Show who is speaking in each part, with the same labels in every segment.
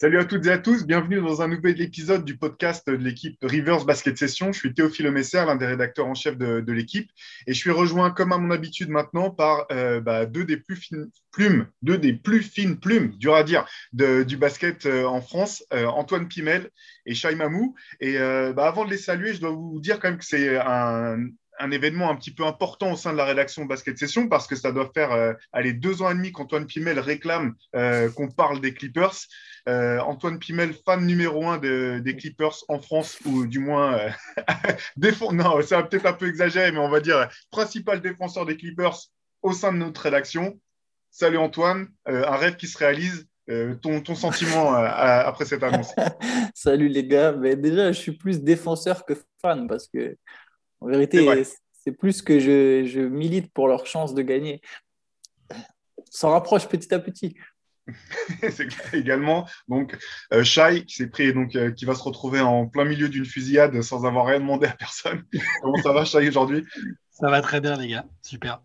Speaker 1: Salut à toutes et à tous, bienvenue dans un nouvel épisode du podcast de l'équipe Rivers Basket Session. Je suis Théophile Messer, l'un des rédacteurs en chef de, l'équipe, et je suis rejoint, comme à mon habitude maintenant, par euh, bah, deux des plus fines plumes, deux des plus fines plumes, dur à dire, du basket euh, en France, euh, Antoine Pimel et Shai Mamou. Et bah, avant de les saluer, je dois vous dire quand même que c'est un, événement un petit peu important au sein de la rédaction Basket Session parce que ça doit faire deux ans et demi qu'Antoine Pimel réclame qu'on parle des Clippers. Euh, Antoine Pimel, fan numéro un des Clippers en France, ou du moins, non, c'est peut-être un peu exagéré, mais on va dire principal défenseur des Clippers au sein de notre rédaction. Salut Antoine, un rêve qui se réalise. ton, ton, sentiment après cette annonce
Speaker 2: Salut les gars, mais déjà je suis plus défenseur que fan parce que en vérité, c'est plus que je, milite pour leur chance de gagner. S'en rapproche petit à petit.
Speaker 1: c'est également donc euh, Shai qui s'est pris donc euh, qui va se retrouver en plein milieu d'une fusillade sans avoir rien demandé à personne. Comment ça va Shai aujourd'hui?
Speaker 3: Ça va très bien les gars, super.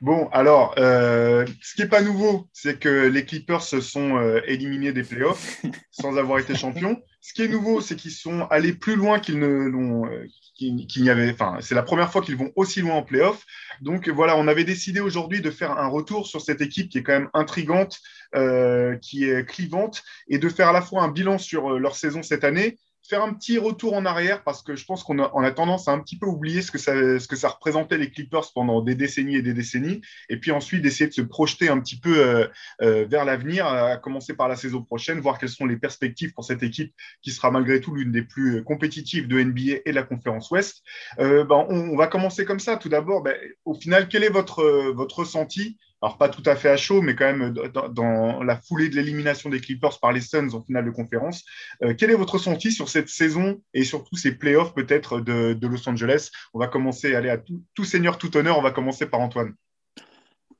Speaker 1: Bon, alors, euh, ce qui n'est pas nouveau, c'est que les Clippers se sont éliminés des playoffs sans avoir été champions. Ce qui est nouveau, c'est qu'ils sont allés plus loin qu'ils ne l'ont, qu'il n'y avait, enfin, c'est la première fois qu'ils vont aussi loin en playoff. Donc voilà, on avait décidé aujourd'hui de faire un retour sur cette équipe qui est quand même intrigante, euh, qui est clivante, et de faire à la fois un bilan sur euh, leur saison cette année, faire un petit retour en arrière parce que je pense qu'on a, tendance à un petit peu oublier ce que, ça, ce que ça représentait les Clippers pendant des décennies et des décennies, et puis ensuite d'essayer de se projeter un petit peu euh, euh, vers l'avenir, à commencer par la saison prochaine, voir quelles sont les perspectives pour cette équipe qui sera malgré tout l'une des plus compétitives de NBA et de la conférence Ouest. Euh, ben, on, va commencer comme ça. Tout d'abord, ben, au final, quel est votre, votre ressenti alors pas tout à fait à chaud, mais quand même dans, la foulée de l'élimination des Clippers par les Suns en finale de conférence. Euh, quel est votre ressenti sur cette saison et surtout ces playoffs peut-être de, Los Angeles? On va commencer, aller à tout, seigneur, tout honneur, on va commencer par Antoine.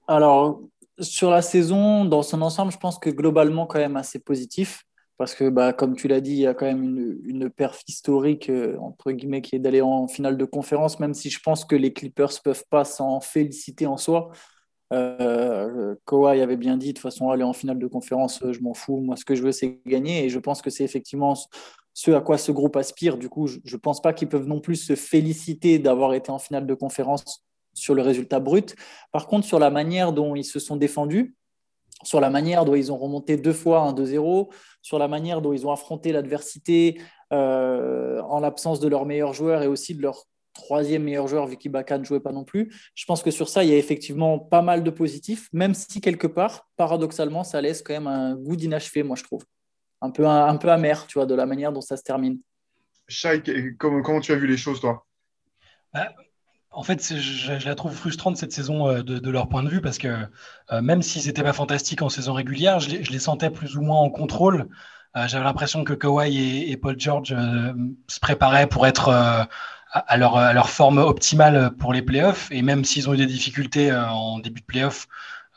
Speaker 2: Alors, sur la saison, dans son ensemble, je pense que globalement, quand même assez positif. Parce que, bah, comme tu l'as dit, il y a quand même une, perf historique, euh, entre guillemets, qui est d'aller en finale de conférence, même si je pense que les Clippers ne peuvent pas s'en féliciter en soi. Euh, Kawhi avait bien dit, de toute façon, aller en finale de conférence, euh, je m'en fous. Moi, ce que je veux, c'est gagner. Et je pense que c'est effectivement ce à quoi ce groupe aspire. Du coup, je ne pense pas qu'ils peuvent non plus se féliciter d'avoir été en finale de conférence sur le résultat brut. Par contre, sur la manière dont ils se sont défendus, sur la manière dont ils ont remonté deux fois un 2-0, sur la manière dont ils ont affronté l'adversité euh, en l'absence de leurs meilleurs joueurs et aussi de leur troisième meilleur joueur vu qu'Ibaka ne jouait pas non plus. Je pense que sur ça, il y a effectivement pas mal de positifs, même si quelque part, paradoxalement, ça laisse quand même un goût d'inachevé, moi je trouve. Un peu, un, peu amer, tu vois, de la manière dont ça se termine.
Speaker 1: Shai, comment, comment tu as vu les choses, toi?
Speaker 3: Bah, En fait, je, la trouve frustrante cette saison euh, de, leur point de vue parce que euh, même s'ils n'étaient pas fantastiques en saison régulière, je les, sentais plus ou moins en contrôle. Euh, j'avais l'impression que Kawhi et, et Paul George se préparaient pour être à leur, à leur forme optimale pour les playoffs. Et même s'ils ont eu des difficultés euh, en début de playoffs,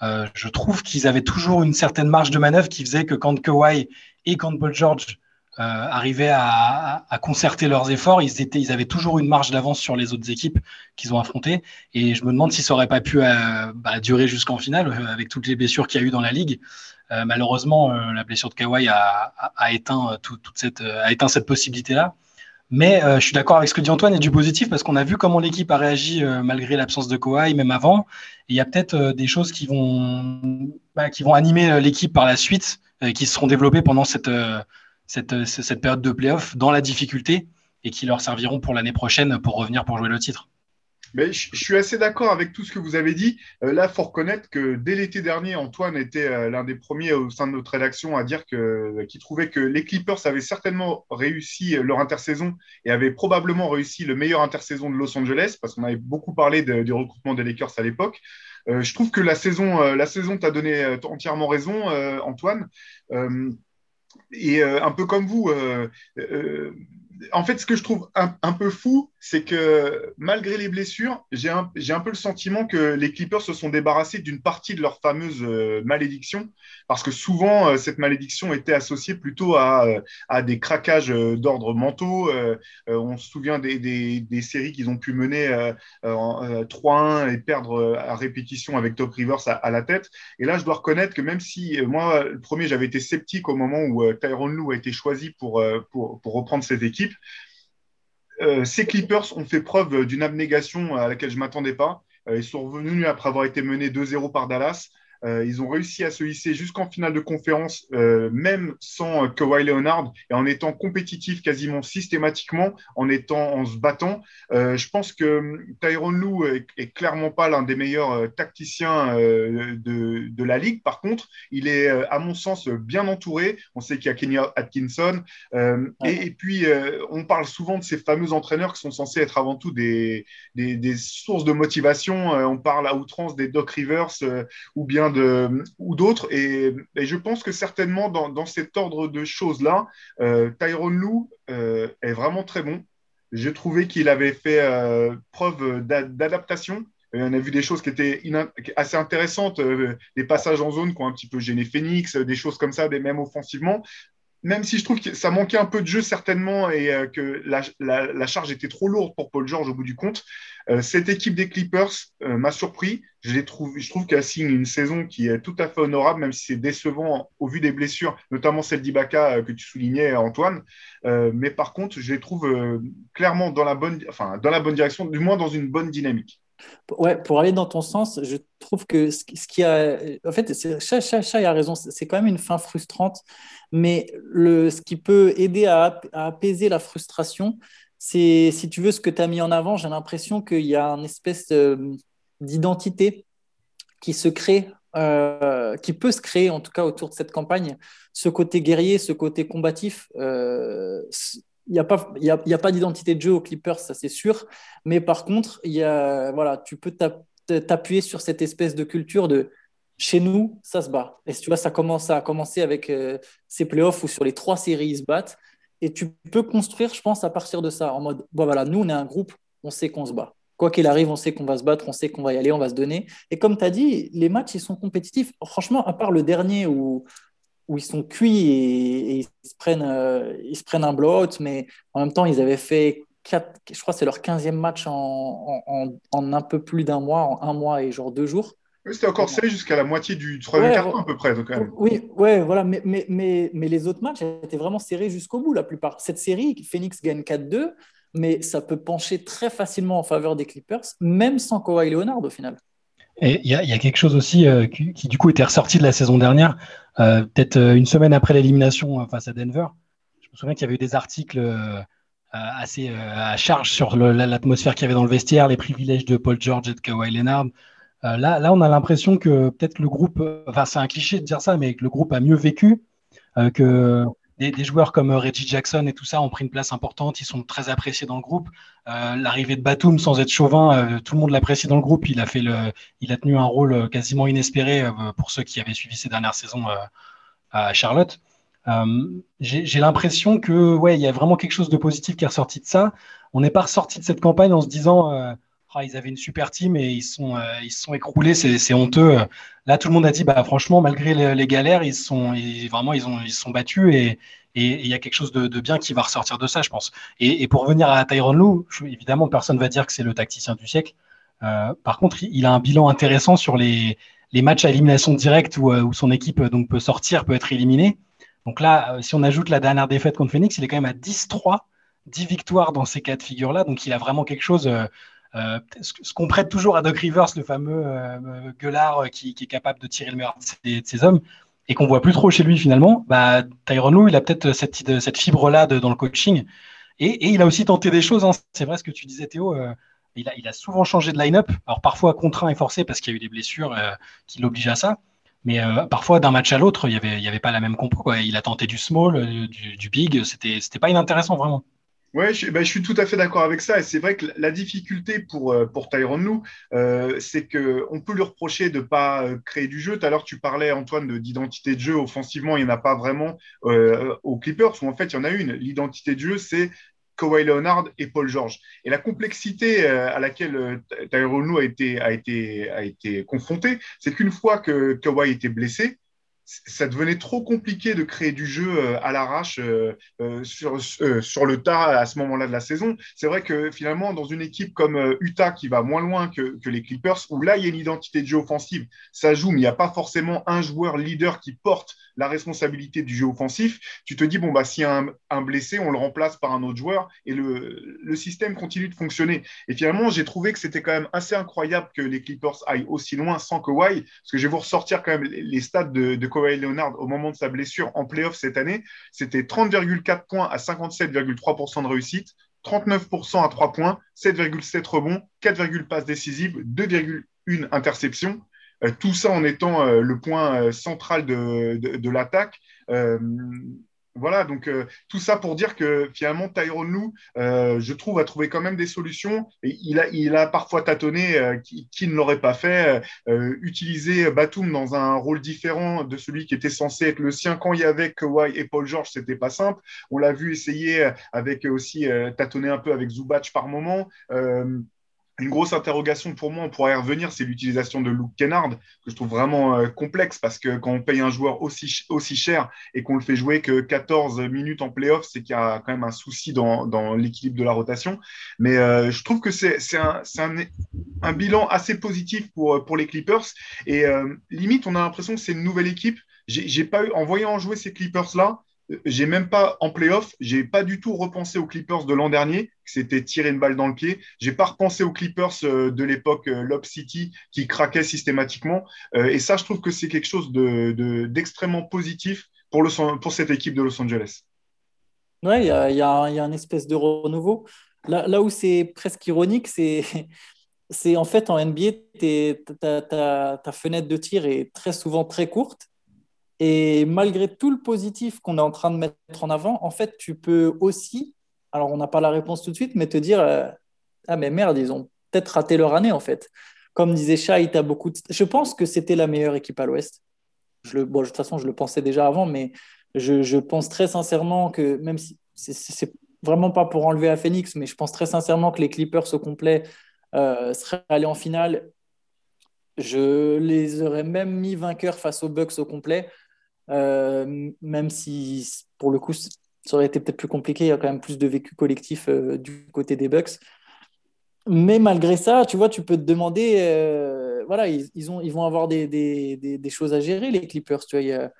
Speaker 3: euh, je trouve qu'ils avaient toujours une certaine marge de manœuvre qui faisait que quand Kawhi et quand Paul George euh, arrivaient à, à, concerter leurs efforts, ils, étaient, ils avaient toujours une marge d'avance sur les autres équipes qu'ils ont affrontées. Et je me demande si ça aurait pas pu bah, durer jusqu'en finale avec toutes les blessures qu'il y a eu dans la ligue. Malheureusement, la blessure de Kawhi a, a, éteint tout, toute cette, a éteint cette possibilité-là. Mais euh, je suis d'accord avec ce que dit Antoine et du positif parce qu'on a vu comment l'équipe a réagi euh, malgré l'absence de Kawhi, même avant. il y a peut-être euh, des choses qui vont, bah, animer l'équipe par la suite, qui seront développées pendant cette, cette, cette période de playoff dans la difficulté et qui leur serviront pour l'année prochaine pour revenir pour jouer le titre.
Speaker 1: Mais je, suis assez d'accord avec tout ce que vous avez dit. Euh, là, il faut reconnaître que dès l'été dernier, Antoine était euh, l'un des premiers au sein de notre rédaction à dire qu'il trouvait que les Clippers avaient certainement réussi leur intersaison et avaient probablement réussi le meilleur intersaison de Los Angeles, parce qu'on avait beaucoup parlé du recrutement des Lakers à l'époque. Euh, je trouve que la saison, la saison t'a donné entièrement raison, Antoine. et un peu comme vous, en fait, ce que je trouve un, peu fou, c'est que malgré les blessures, j'ai un, peu le sentiment que les Clippers se sont débarrassés d'une partie de leur fameuse euh, malédiction, parce que souvent, euh, cette malédiction était associée plutôt à, euh, des craquages d'ordre mentaux. on se souvient des, séries qu'ils ont pu mener 3-1 et perdre à répétition avec Top Rivers à, la tête. Et là, je dois reconnaître que même si moi, le premier, j'avais été sceptique au moment où Tyron Lou a été choisi pour reprendre cette équipe, euh, ces Clippers ont fait preuve d'une abnégation à laquelle je ne m'attendais pas. Euh, ils sont revenus après avoir été menés 2-0 par Dallas. Euh, ils ont réussi à se hisser jusqu'en finale de conférence, euh, même sans euh, Kawhi Leonard, et en étant compétitif quasiment systématiquement, en étant en se battant. je pense que hum, Tyrone Lou est, clairement pas l'un des meilleurs tacticiens de, de, la ligue. Par contre, il est, à mon sens, bien entouré. On sait qu'il y a Kenny Atkinson. Et, puis, on parle souvent de ces fameux entraîneurs qui sont censés être avant tout des, des, des sources de motivation. on parle à outrance des Doc Rivers ou bien ou d'autres. Et, je pense que certainement dans, cet ordre de choses-là, euh, Tyrone Lou euh, est vraiment très bon. J'ai trouvé qu'il avait fait euh, preuve d'adaptation. On a vu des choses qui étaient assez intéressantes, des passages en zone qui ont un petit peu gêné Phoenix, des choses comme ça, même offensivement même si je trouve que ça manquait un peu de jeu certainement et que la, charge était trop lourde pour Paul George au bout du compte, euh, cette équipe des Clippers euh, m'a surpris. Je, trouve, je qu'elle signe une saison qui est tout à fait honorable, même si c'est décevant au vu des blessures, notamment celle d'Ibaka euh, que tu soulignais, Antoine. mais par contre, je les trouve clairement dans la, bonne, enfin, dans la bonne direction, du moins dans une bonne dynamique.
Speaker 2: Ouais, pour aller dans ton sens, je trouve que ce, qui a. En fait, Chat, a raison, c'est quand même une fin frustrante, mais le, ce qui peut aider à, à apaiser la frustration, c'est, si tu veux, ce que tu as mis en avant, j'ai l'impression qu'il y a une espèce d'identité qui se crée, euh, qui peut se créer en tout cas autour de cette campagne. Ce côté guerrier, ce côté combatif, euh, il n'y a pas, y a, y a pas d'identité de jeu aux Clippers, ça c'est sûr. Mais par contre, y a, voilà, tu peux t'appuyer sur cette espèce de culture de chez nous, ça se bat. Et tu vois, ça commence à commencer avec euh, ces playoffs où sur les trois séries, ils se battent. Et tu peux construire, je pense, à partir de ça, en mode, bon voilà, nous, on est un groupe, on sait qu'on se bat. Quoi qu'il arrive, on sait qu'on va se battre, on sait qu'on va y aller, on va se donner. Et comme tu as dit, les matchs, ils sont compétitifs. Franchement, à part le dernier où, où ils sont cuits et, ils, se prennent, euh, ils se prennent un blowout, mais en même temps, ils avaient fait quatre, je crois c'est leur 15e match en, en, en, un peu plus d'un mois, en un mois et genre deux jours.
Speaker 1: C'était encore serré jusqu'à la moitié du troisième quart à peu près. Donc,
Speaker 2: Oui, ouais, voilà. Mais, mais, mais, mais, les autres matchs étaient vraiment serrés jusqu'au bout, la plupart. Cette série, Phoenix gagne 4-2, mais ça peut pencher très facilement en faveur des Clippers, même sans Kawhi Leonard au final.
Speaker 3: Et il y, y, a quelque chose aussi euh, qui, du coup, était ressorti de la saison dernière, euh, peut-être euh, une semaine après l'élimination face à Denver. Je me souviens qu'il y avait eu des articles assez à charge sur l'atmosphère qu'il y avait dans le vestiaire, les privilèges de Paul George et de Kawhi Leonard. Euh, là, là, on a l'impression que peut-être le groupe, enfin c'est un cliché de dire ça, mais que le groupe a mieux vécu, euh, que des, joueurs comme Reggie Jackson et tout ça ont pris une place importante, ils sont très appréciés dans le groupe. Euh, l'arrivée de Batum, sans être chauvin, tout le monde l'apprécie dans le groupe. Il a fait le, il a tenu un rôle quasiment inespéré pour ceux qui avaient suivi ces dernières saisons à Charlotte. J'ai l'impression que ouais, il y a vraiment quelque chose de positif qui est ressorti de ça. On n'est pas ressorti de cette campagne en se disant ah, ils avaient une super team et ils sont, euh, ils sont écroulés, c'est honteux. Là, tout le monde a dit, bah, franchement, malgré les, galères, ils sont, vraiment, ils ont, ils sont battus et il y a quelque chose de, bien qui va ressortir de ça, je pense. Et, pour revenir à Tyron Lou, évidemment, personne ne va dire que c'est le tacticien du siècle. Euh, par contre, il a un bilan intéressant sur les, les matchs à élimination directe où, euh, où, son équipe donc, peut sortir, peut être éliminée. Donc là, si on ajoute la dernière défaite contre Phoenix, il est quand même à 10-3, 10 victoires dans ces quatre figures-là. Donc il a vraiment quelque chose. Ce qu'on prête toujours à Doc Rivers, le fameux euh, gueulard qui, est capable de tirer le meilleur de ses, hommes, et qu'on voit plus trop chez lui finalement, bah, Tyron Lou, il a peut-être cette, fibre-là dans le coaching. Et, il a aussi tenté des choses. Hein. C'est vrai ce que tu disais, Théo. Euh, il, a, souvent changé de line-up. Alors parfois contraint et forcé parce qu'il y a eu des blessures qui l'obligent à ça. Mais parfois, d'un match à l'autre, il n'y avait, pas la même compo. Il a tenté du small, du, big. C'était pas inintéressant vraiment.
Speaker 1: Oui, je, ben, je, suis tout à fait d'accord avec ça. Et c'est vrai que la difficulté pour, euh, pour Tyron Lou, euh, c'est qu'on peut lui reprocher de ne pas euh, créer du jeu. Tout à l'heure, tu parlais, Antoine, d'identité de jeu. Offensivement, il n'y en a pas vraiment aux Clippers, où en fait, il y en a une. L'identité de jeu, c'est Kawhi Leonard et Paul George. Et la complexité à laquelle Tyrone a été, a, été, a été confronté, c'est qu'une fois que Kawhi était blessé, ça devenait trop compliqué de créer du jeu euh, à l'arrache euh, euh, sur, sur le tas à ce moment-là de la saison. C'est vrai que finalement, dans une équipe comme Utah qui va moins loin que, que, les Clippers, où là, il y a une identité de jeu offensive, ça joue, mais il n'y a pas forcément un joueur leader qui porte la responsabilité du jeu offensif. Tu te dis, bon, bah, s'il y a un, un, blessé, on le remplace par un autre joueur et le, le système continue de fonctionner. Et finalement, j'ai trouvé que c'était quand même assez incroyable que les Clippers aillent aussi loin sans Kawhi, parce que je vais vous ressortir quand même les stats de, de Leonard au moment de sa blessure en playoff cette année, c'était 30,4 points à 57,3% de réussite, 39% à 3 points, 7,7 rebonds, 4, passes décisives, 2,1 interceptions. Euh, tout ça en étant euh, le point euh, central de l'attaque voilà, donc euh, tout ça pour dire que finalement, Tyrone Lou, euh, je trouve, a trouvé quand même des solutions. Il, a, il a parfois tâtonné euh, qui, ne l'aurait pas fait. utiliser Batum dans un rôle différent de celui qui était censé être le sien quand il y avait Kawhi et Paul George, c'était pas simple. On l'a vu essayer avec aussi tâtonner un peu avec Zubac par moment une grosse interrogation pour moi, on pourrait y revenir, c'est l'utilisation de Luke Kennard, que je trouve vraiment euh, complexe parce que quand on paye un joueur aussi, aussi cher et qu'on le fait jouer que 14 minutes en playoff, c'est qu'il y a quand même un souci dans, dans l'équilibre de la rotation. Mais euh, je trouve que c'est un, un, un, bilan assez positif pour, pour les Clippers. Et euh, limite, on a l'impression que c'est une nouvelle équipe. J'ai pas eu, en voyant jouer ces Clippers-là, j'ai même pas en playoff, j'ai pas du tout repensé aux Clippers de l'an dernier, qui s'était tiré une balle dans le pied. J'ai pas repensé aux Clippers euh, de l'époque euh, Lob City qui craquaient systématiquement. Euh, et ça, je trouve que c'est quelque chose d'extrêmement de, positif pour, cette équipe de Los Angeles.
Speaker 2: Ouais, il y a, y, a, y a, un espèce de renouveau. Là, où c'est presque ironique, c'est en fait en NBA, ta, fenêtre de tir est très souvent très courte et malgré tout le positif qu'on est en train de mettre en avant, en fait, tu peux aussi, alors on n'a pas la réponse tout de suite, mais te dire euh, Ah, mais merde, ils ont peut-être raté leur année, en fait. Comme disait Shai, tu beaucoup Je pense que c'était la meilleure équipe à l'Ouest. Je bon, de toute façon, je le pensais déjà avant, mais je, je pense très sincèrement que, même si c'est vraiment pas pour enlever à Phoenix, mais je pense très sincèrement que les Clippers au complet euh, seraient allés en finale. Je les aurais même mis vainqueurs face aux Bucks au complet. Euh, même si pour le coup, ça aurait été peut-être plus compliqué, il y a quand même plus de vécu collectif euh, du côté des Bucks. Mais malgré ça, tu vois, tu peux te demander, euh, voilà, ils, ont, ils vont avoir des, choses à gérer, les Clippers. Tu vois, il y a,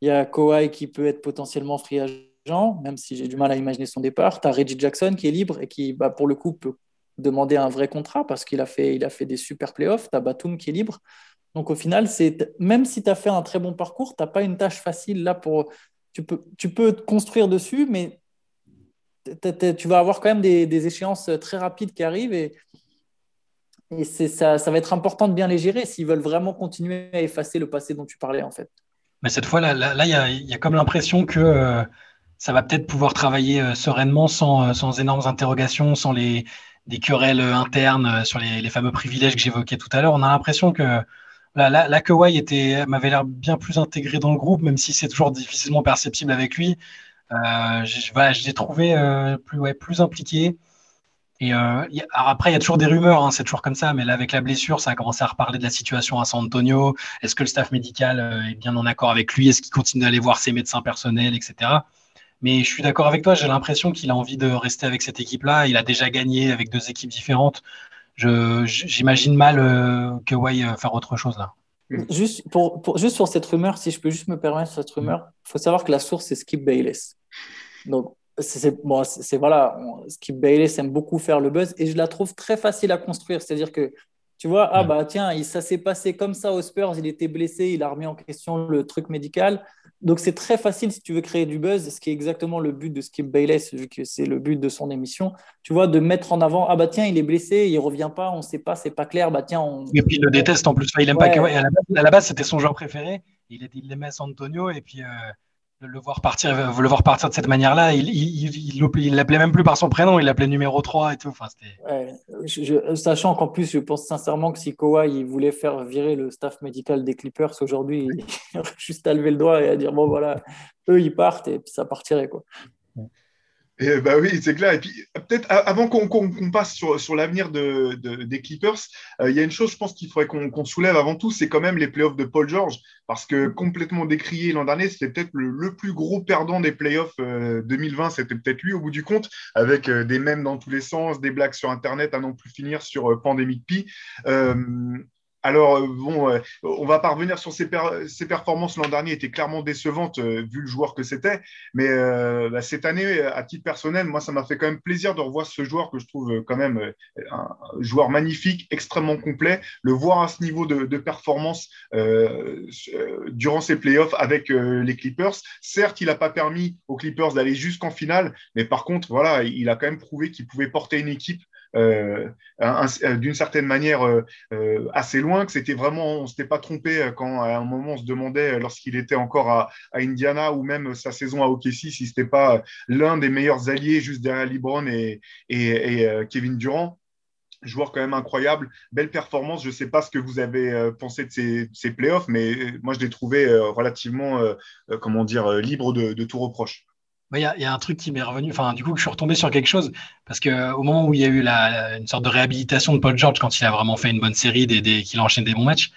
Speaker 2: il Kawhi qui peut être potentiellement free agent, même si j'ai du mal à imaginer son départ. Tu as Reggie Jackson qui est libre et qui, bah, pour le coup, peut demander un vrai contrat parce qu'il a a fait des super playoffs. Tu as Batum qui est libre. Donc au final, c'est même si tu as fait un très bon parcours, tu n'as pas une tâche facile là pour. Tu peux, te construire dessus, mais tu vas avoir quand même des, échéances très rapides qui arrivent et, et ça, ça va être important de bien les gérer s'ils veulent vraiment continuer à effacer le passé dont tu parlais en fait.
Speaker 3: Mais cette fois, là, là, il y, a, y, a, comme l'impression que euh, ça va peut-être pouvoir travailler euh, sereinement sans, euh, sans énormes interrogations, sans les, des querelles internes sur les fameux privilèges que j'évoquais tout à l'heure. On a l'impression que la, la, Kawhi était, m'avait l'air bien plus intégré dans le groupe, même si c'est toujours difficilement perceptible avec lui. Euh, je, l'ai trouvé euh, plus, ouais, plus impliqué. Et euh, après, il y a toujours des rumeurs, hein, c'est toujours comme ça, mais là, avec la blessure, ça a commencé à reparler de la situation à San Antonio. Est-ce que le staff médical est bien en accord avec lui? Est-ce qu'il continue d'aller voir ses médecins personnels, etc. Mais je suis d'accord avec toi, j'ai l'impression qu'il a envie de rester avec cette équipe-là. Il a déjà gagné avec deux équipes différentes j'imagine mal euh, que Way euh, faire autre chose là.
Speaker 2: Juste, pour, pour, juste sur cette rumeur, si je peux juste me permettre cette rumeur, il faut savoir que la source, c'est Skip Bayless. Donc, c'est bon, c'est voilà, Skip Bayless aime beaucoup faire le buzz et je la trouve très facile à construire. C'est-à-dire que tu vois, ah bah tiens, ça s'est passé comme ça aux Spurs, il était blessé, il a remis en question le truc médical. Donc c'est très facile si tu veux créer du buzz, ce qui est exactement le but de Skip Bayless, vu que c'est le but de son émission. Tu vois, de mettre en avant, ah bah tiens, il est blessé, il revient pas, on sait pas, c'est pas clair, bah tiens. On...
Speaker 3: Et puis il le déteste en plus, il aime pas. À la base, c'était son joueur préféré, il, il l'aimait San Antonio, et puis. Euh, le voir partir, le voir partir de cette manière-là, il, il, l'appelait même plus par son prénom, il l'appelait numéro 3 et tout. Enfin,
Speaker 2: sachant qu'en plus, je pense sincèrement que si Kawhi il voulait faire virer le staff médical des Clippers aujourd'hui, il juste à lever le doigt et à dire bon voilà, eux ils partent et puis ça partirait quoi.
Speaker 1: Et bah oui, c'est clair. Et puis peut-être avant qu'on passe sur, sur l'avenir de, des Clippers, euh, il y a une chose, je pense qu'il faudrait qu'on soulève avant tout, c'est quand même les playoffs de Paul George, parce que complètement décrié l'an dernier, c'était peut-être le, plus gros perdant des playoffs 2020, c'était peut-être lui au bout du compte, avec des mèmes dans tous les sens, des blagues sur Internet à non plus finir sur Pandemic Pi. Alors, euh, bon, euh, on va pas revenir sur ses, performances l'an dernier, étaient clairement décevantes euh, vu le joueur que c'était. Mais bah, cette année, à titre personnel, moi, ça m'a fait quand même plaisir de revoir ce joueur que je trouve quand même un joueur magnifique, extrêmement complet. Le voir à ce niveau de, performance durant ses playoffs avec les Clippers. Certes, il n'a pas permis aux Clippers d'aller jusqu'en finale, mais par contre, voilà, il a quand même prouvé qu'il pouvait porter une équipe euh, d'une certaine manière euh, euh, assez loin, que c'était vraiment, on s'était pas trompé quand à un moment on se demandait lorsqu'il était encore à, Indiana ou même sa saison à OKC si c'était pas l'un des meilleurs alliés juste derrière LeBron et, Kevin Durant joueur quand même incroyable, belle performance. Je ne sais pas ce que vous avez pensé de ces, playoffs, mais moi je l'ai trouvé relativement, comment dire, libre de tout reproche.
Speaker 3: Il y, a un truc qui m'est revenu, enfin, du coup, je suis retombé sur quelque chose, parce qu'au moment où il y a eu la, une sorte de réhabilitation de Paul George, quand il a vraiment fait une bonne série, des, des, qu'il enchaîne des bons matchs,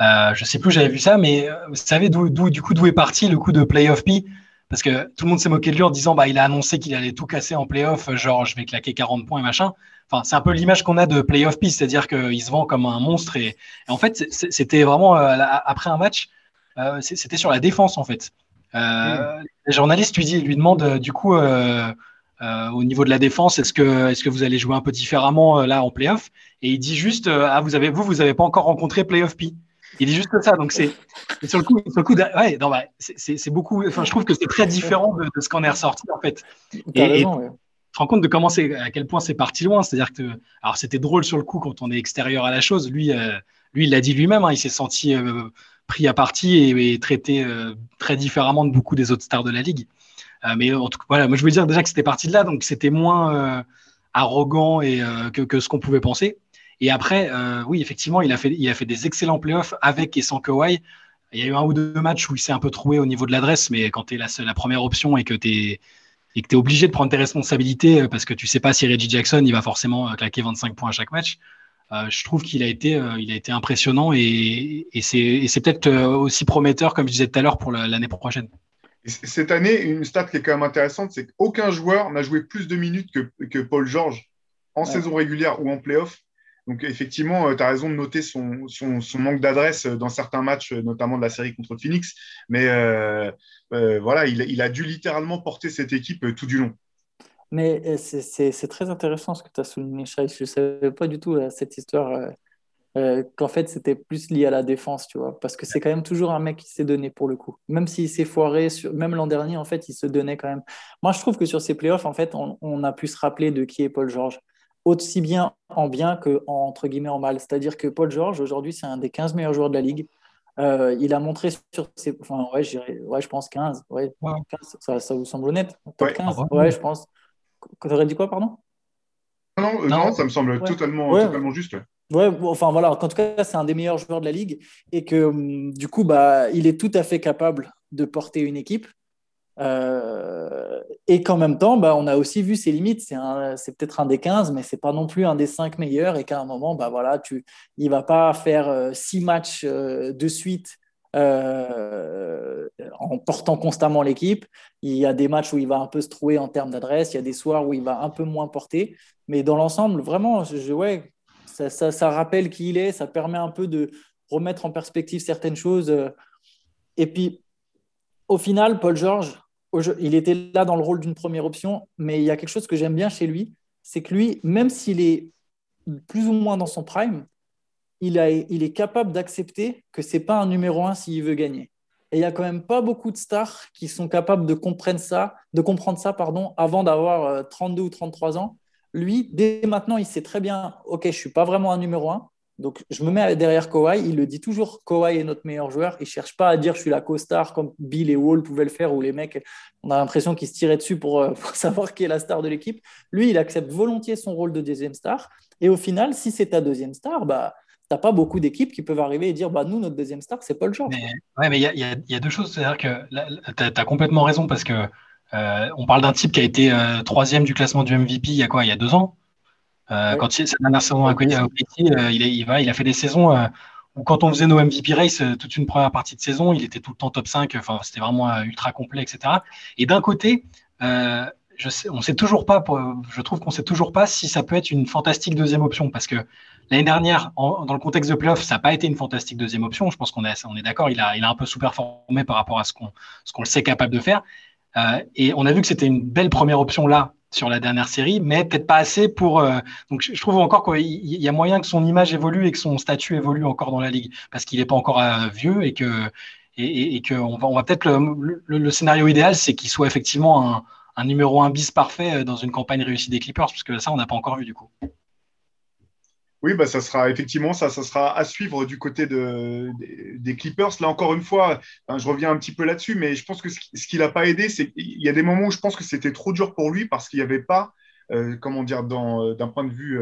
Speaker 3: euh, je sais plus, j'avais vu ça, mais euh, vous savez d'où, du coup, d'où est parti le coup de playoff P? Parce que tout le monde s'est moqué de lui en disant, bah, il a annoncé qu'il allait tout casser en playoff, genre, je vais claquer 40 points et machin. Enfin, c'est un peu l'image qu'on a de playoff P, c'est-à-dire qu'il se vend comme un monstre. Et, en fait, c'était vraiment, euh, après un match, euh, c'était sur la défense, en fait. Euh, les journalistes lui, lui demandent euh, du coup euh, au niveau de la défense, est-ce que, est-ce que vous allez jouer un peu différemment là en playoff? Et il dit juste ah vous avez vous vous avez pas encore rencontré playoff P. Il dit juste ça, donc c'est sur le coup, sur le coup ouais, non, bah, c'est beaucoup. Enfin, je trouve que c'est très différent de, ce qu'on est ressorti en fait. Et, tu te rends compte de comment c'est, à quel point c'est parti loin. C'est-à-dire que, alors c'était drôle sur le coup quand on est extérieur à la chose. Lui, lui, il l'a dit lui-même. Hein, il s'est senti pris à partie et, traité euh, très différemment de beaucoup des autres stars de la ligue. Euh, mais en tout cas, voilà, moi je veux dire déjà que c'était parti de là, donc c'était moins euh, arrogant que, ce qu'on pouvait penser. Et après, oui, effectivement, il a, fait, des excellents playoffs avec et sans Kawhi. Il y a eu un ou deux matchs où il s'est un peu trouvé au niveau de l'adresse, mais quand tu es la, première option et que tu es, obligé de prendre tes responsabilités parce que tu sais pas si Reggie Jackson il va forcément claquer 25 points à chaque match, euh, je trouve qu'il a été, euh, il a été impressionnant et, et c'est peut-être euh, aussi prometteur, comme je disais tout à l'heure, pour l'année prochaine.
Speaker 1: Cette année, une stat qui est quand même intéressante, c'est qu'aucun joueur n'a joué plus de minutes que, que Paul George en saison régulière ou en playoff. Donc, effectivement, tu as raison de noter son, son, son manque d'adresse dans certains matchs, notamment de la série contre Phoenix. Mais voilà, il, il, a dû littéralement porter cette équipe tout du long.
Speaker 2: Mais euh, c'est très intéressant ce que tu as souligné, Chai. Je ne savais pas du tout euh, cette histoire, euh, euh, qu'en fait, c'était plus lié à la défense, tu vois. Parce que c'est quand même toujours un mec qui s'est donné pour le coup. Même s'il s'est foiré, sur... même l'an dernier, en fait, il se donnait quand même. Moi, je trouve que sur ces playoffs, en fait, on, on a pu se rappeler de qui est Paul George. Aussi bien en bien que en, entre guillemets en mal. C'est-à-dire que Paul George, aujourd'hui, c'est un des 15 meilleurs joueurs de la ligue. Euh, il a montré sur ses. Enfin, ouais, ouais je pense 15. Ouais, 15 ça, ça, vous semble honnête?
Speaker 1: Ouais,
Speaker 2: 15 Ouais, je pense. Tu aurais dit quoi, pardon?
Speaker 1: Non, non, ça me semble totalement, totalement juste.
Speaker 2: Ouais, enfin voilà, en tout cas, c'est un des meilleurs joueurs de la ligue et que hum, du coup, bah, il est tout à fait capable de porter une équipe. Euh, et qu'en même temps, bah, on a aussi vu ses limites. C'est peut-être un des 15, mais c'est pas non plus un des 5 meilleurs. Et qu'à un moment, bah, voilà, tu, il ne va pas faire 6 euh, matchs euh, de suite euh, en portant constamment l'équipe. Il y a des matchs où il va un peu se trouver en termes d'adresse, il y a des soirs où il va un peu moins porter. Mais dans l'ensemble, vraiment, ouais, ça, ça, rappelle qui il est, ça permet un peu de remettre en perspective certaines choses. Et puis, au final, Paul George, il était là dans le rôle d'une première option, mais il y a quelque chose que j'aime bien chez lui, c'est que lui, même s'il est plus ou moins dans son prime, il, est capable d'accepter que ce n'est pas un numéro un s'il veut gagner. Et il n'y a quand même pas beaucoup de stars qui sont capables de comprendre ça, de comprendre ça pardon, avant d'avoir 32 euh, ou 33 ans. Lui, dès maintenant, il sait très bien, OK, je suis pas vraiment un numéro un. Donc, je me mets derrière Kawhi. Il le dit toujours, Kawhi est notre meilleur joueur. Il cherche pas à dire je suis la co-star comme Bill et Wall pouvaient le faire, ou les mecs, on a l'impression qu'ils se tiraient dessus pour, euh, pour savoir qui est la star de l'équipe. Lui, il accepte volontiers son rôle de deuxième star. Et au final, si c'est ta deuxième star, bah, n'as pas beaucoup d'équipes qui peuvent arriver et dire bah, nous, notre deuxième star, c'est Paul George.
Speaker 3: Mais, ouais, mais il y, y, a deux choses. C'est-à-dire que tu as, complètement raison parce que on parle d'un type qui a été troisième du classement du MVP il y a quoi? Il y a deux ans Quand il, sa dernière saison à il, il, va, il a fait des saisons où quand on faisait nos MVP race toute une première partie de saison, il était tout le temps top 5, enfin, c'était vraiment ultra complet, etc. Et d'un côté, je on sait toujours pas, je trouve qu'on sait toujours pas si ça peut être une fantastique deuxième option parce que l'année dernière, dans le contexte de playoff, ça n'a pas été une fantastique deuxième option. Je pense qu'on est, on est d'accord, il a, il a un peu sous-performé par rapport à ce qu'on, le sait capable de faire. Euh, et on a vu que c'était une belle première option là sur la dernière série, mais peut-être pas assez pour. Euh, donc je trouve encore qu'il y a moyen que son image évolue et que son statut évolue encore dans la ligue parce qu'il n'est pas encore euh, vieux et que et, va, on va peut-être le, le, scénario idéal, c'est qu'il soit effectivement un, un numéro 1 bis parfait euh, dans une campagne réussie des Clippers, parce que ça, on n'a pas encore vu du coup.
Speaker 1: Oui, bah, ça sera effectivement ça, ça sera à suivre du côté de, des, Clippers. Là, encore une fois, je reviens un petit peu là-dessus, mais je pense que ce, qui n'a pas aidé, c'est qu'il y a des moments où je pense que c'était trop dur pour lui parce qu'il n'y avait pas, euh, comment dire, euh, d'un point de vue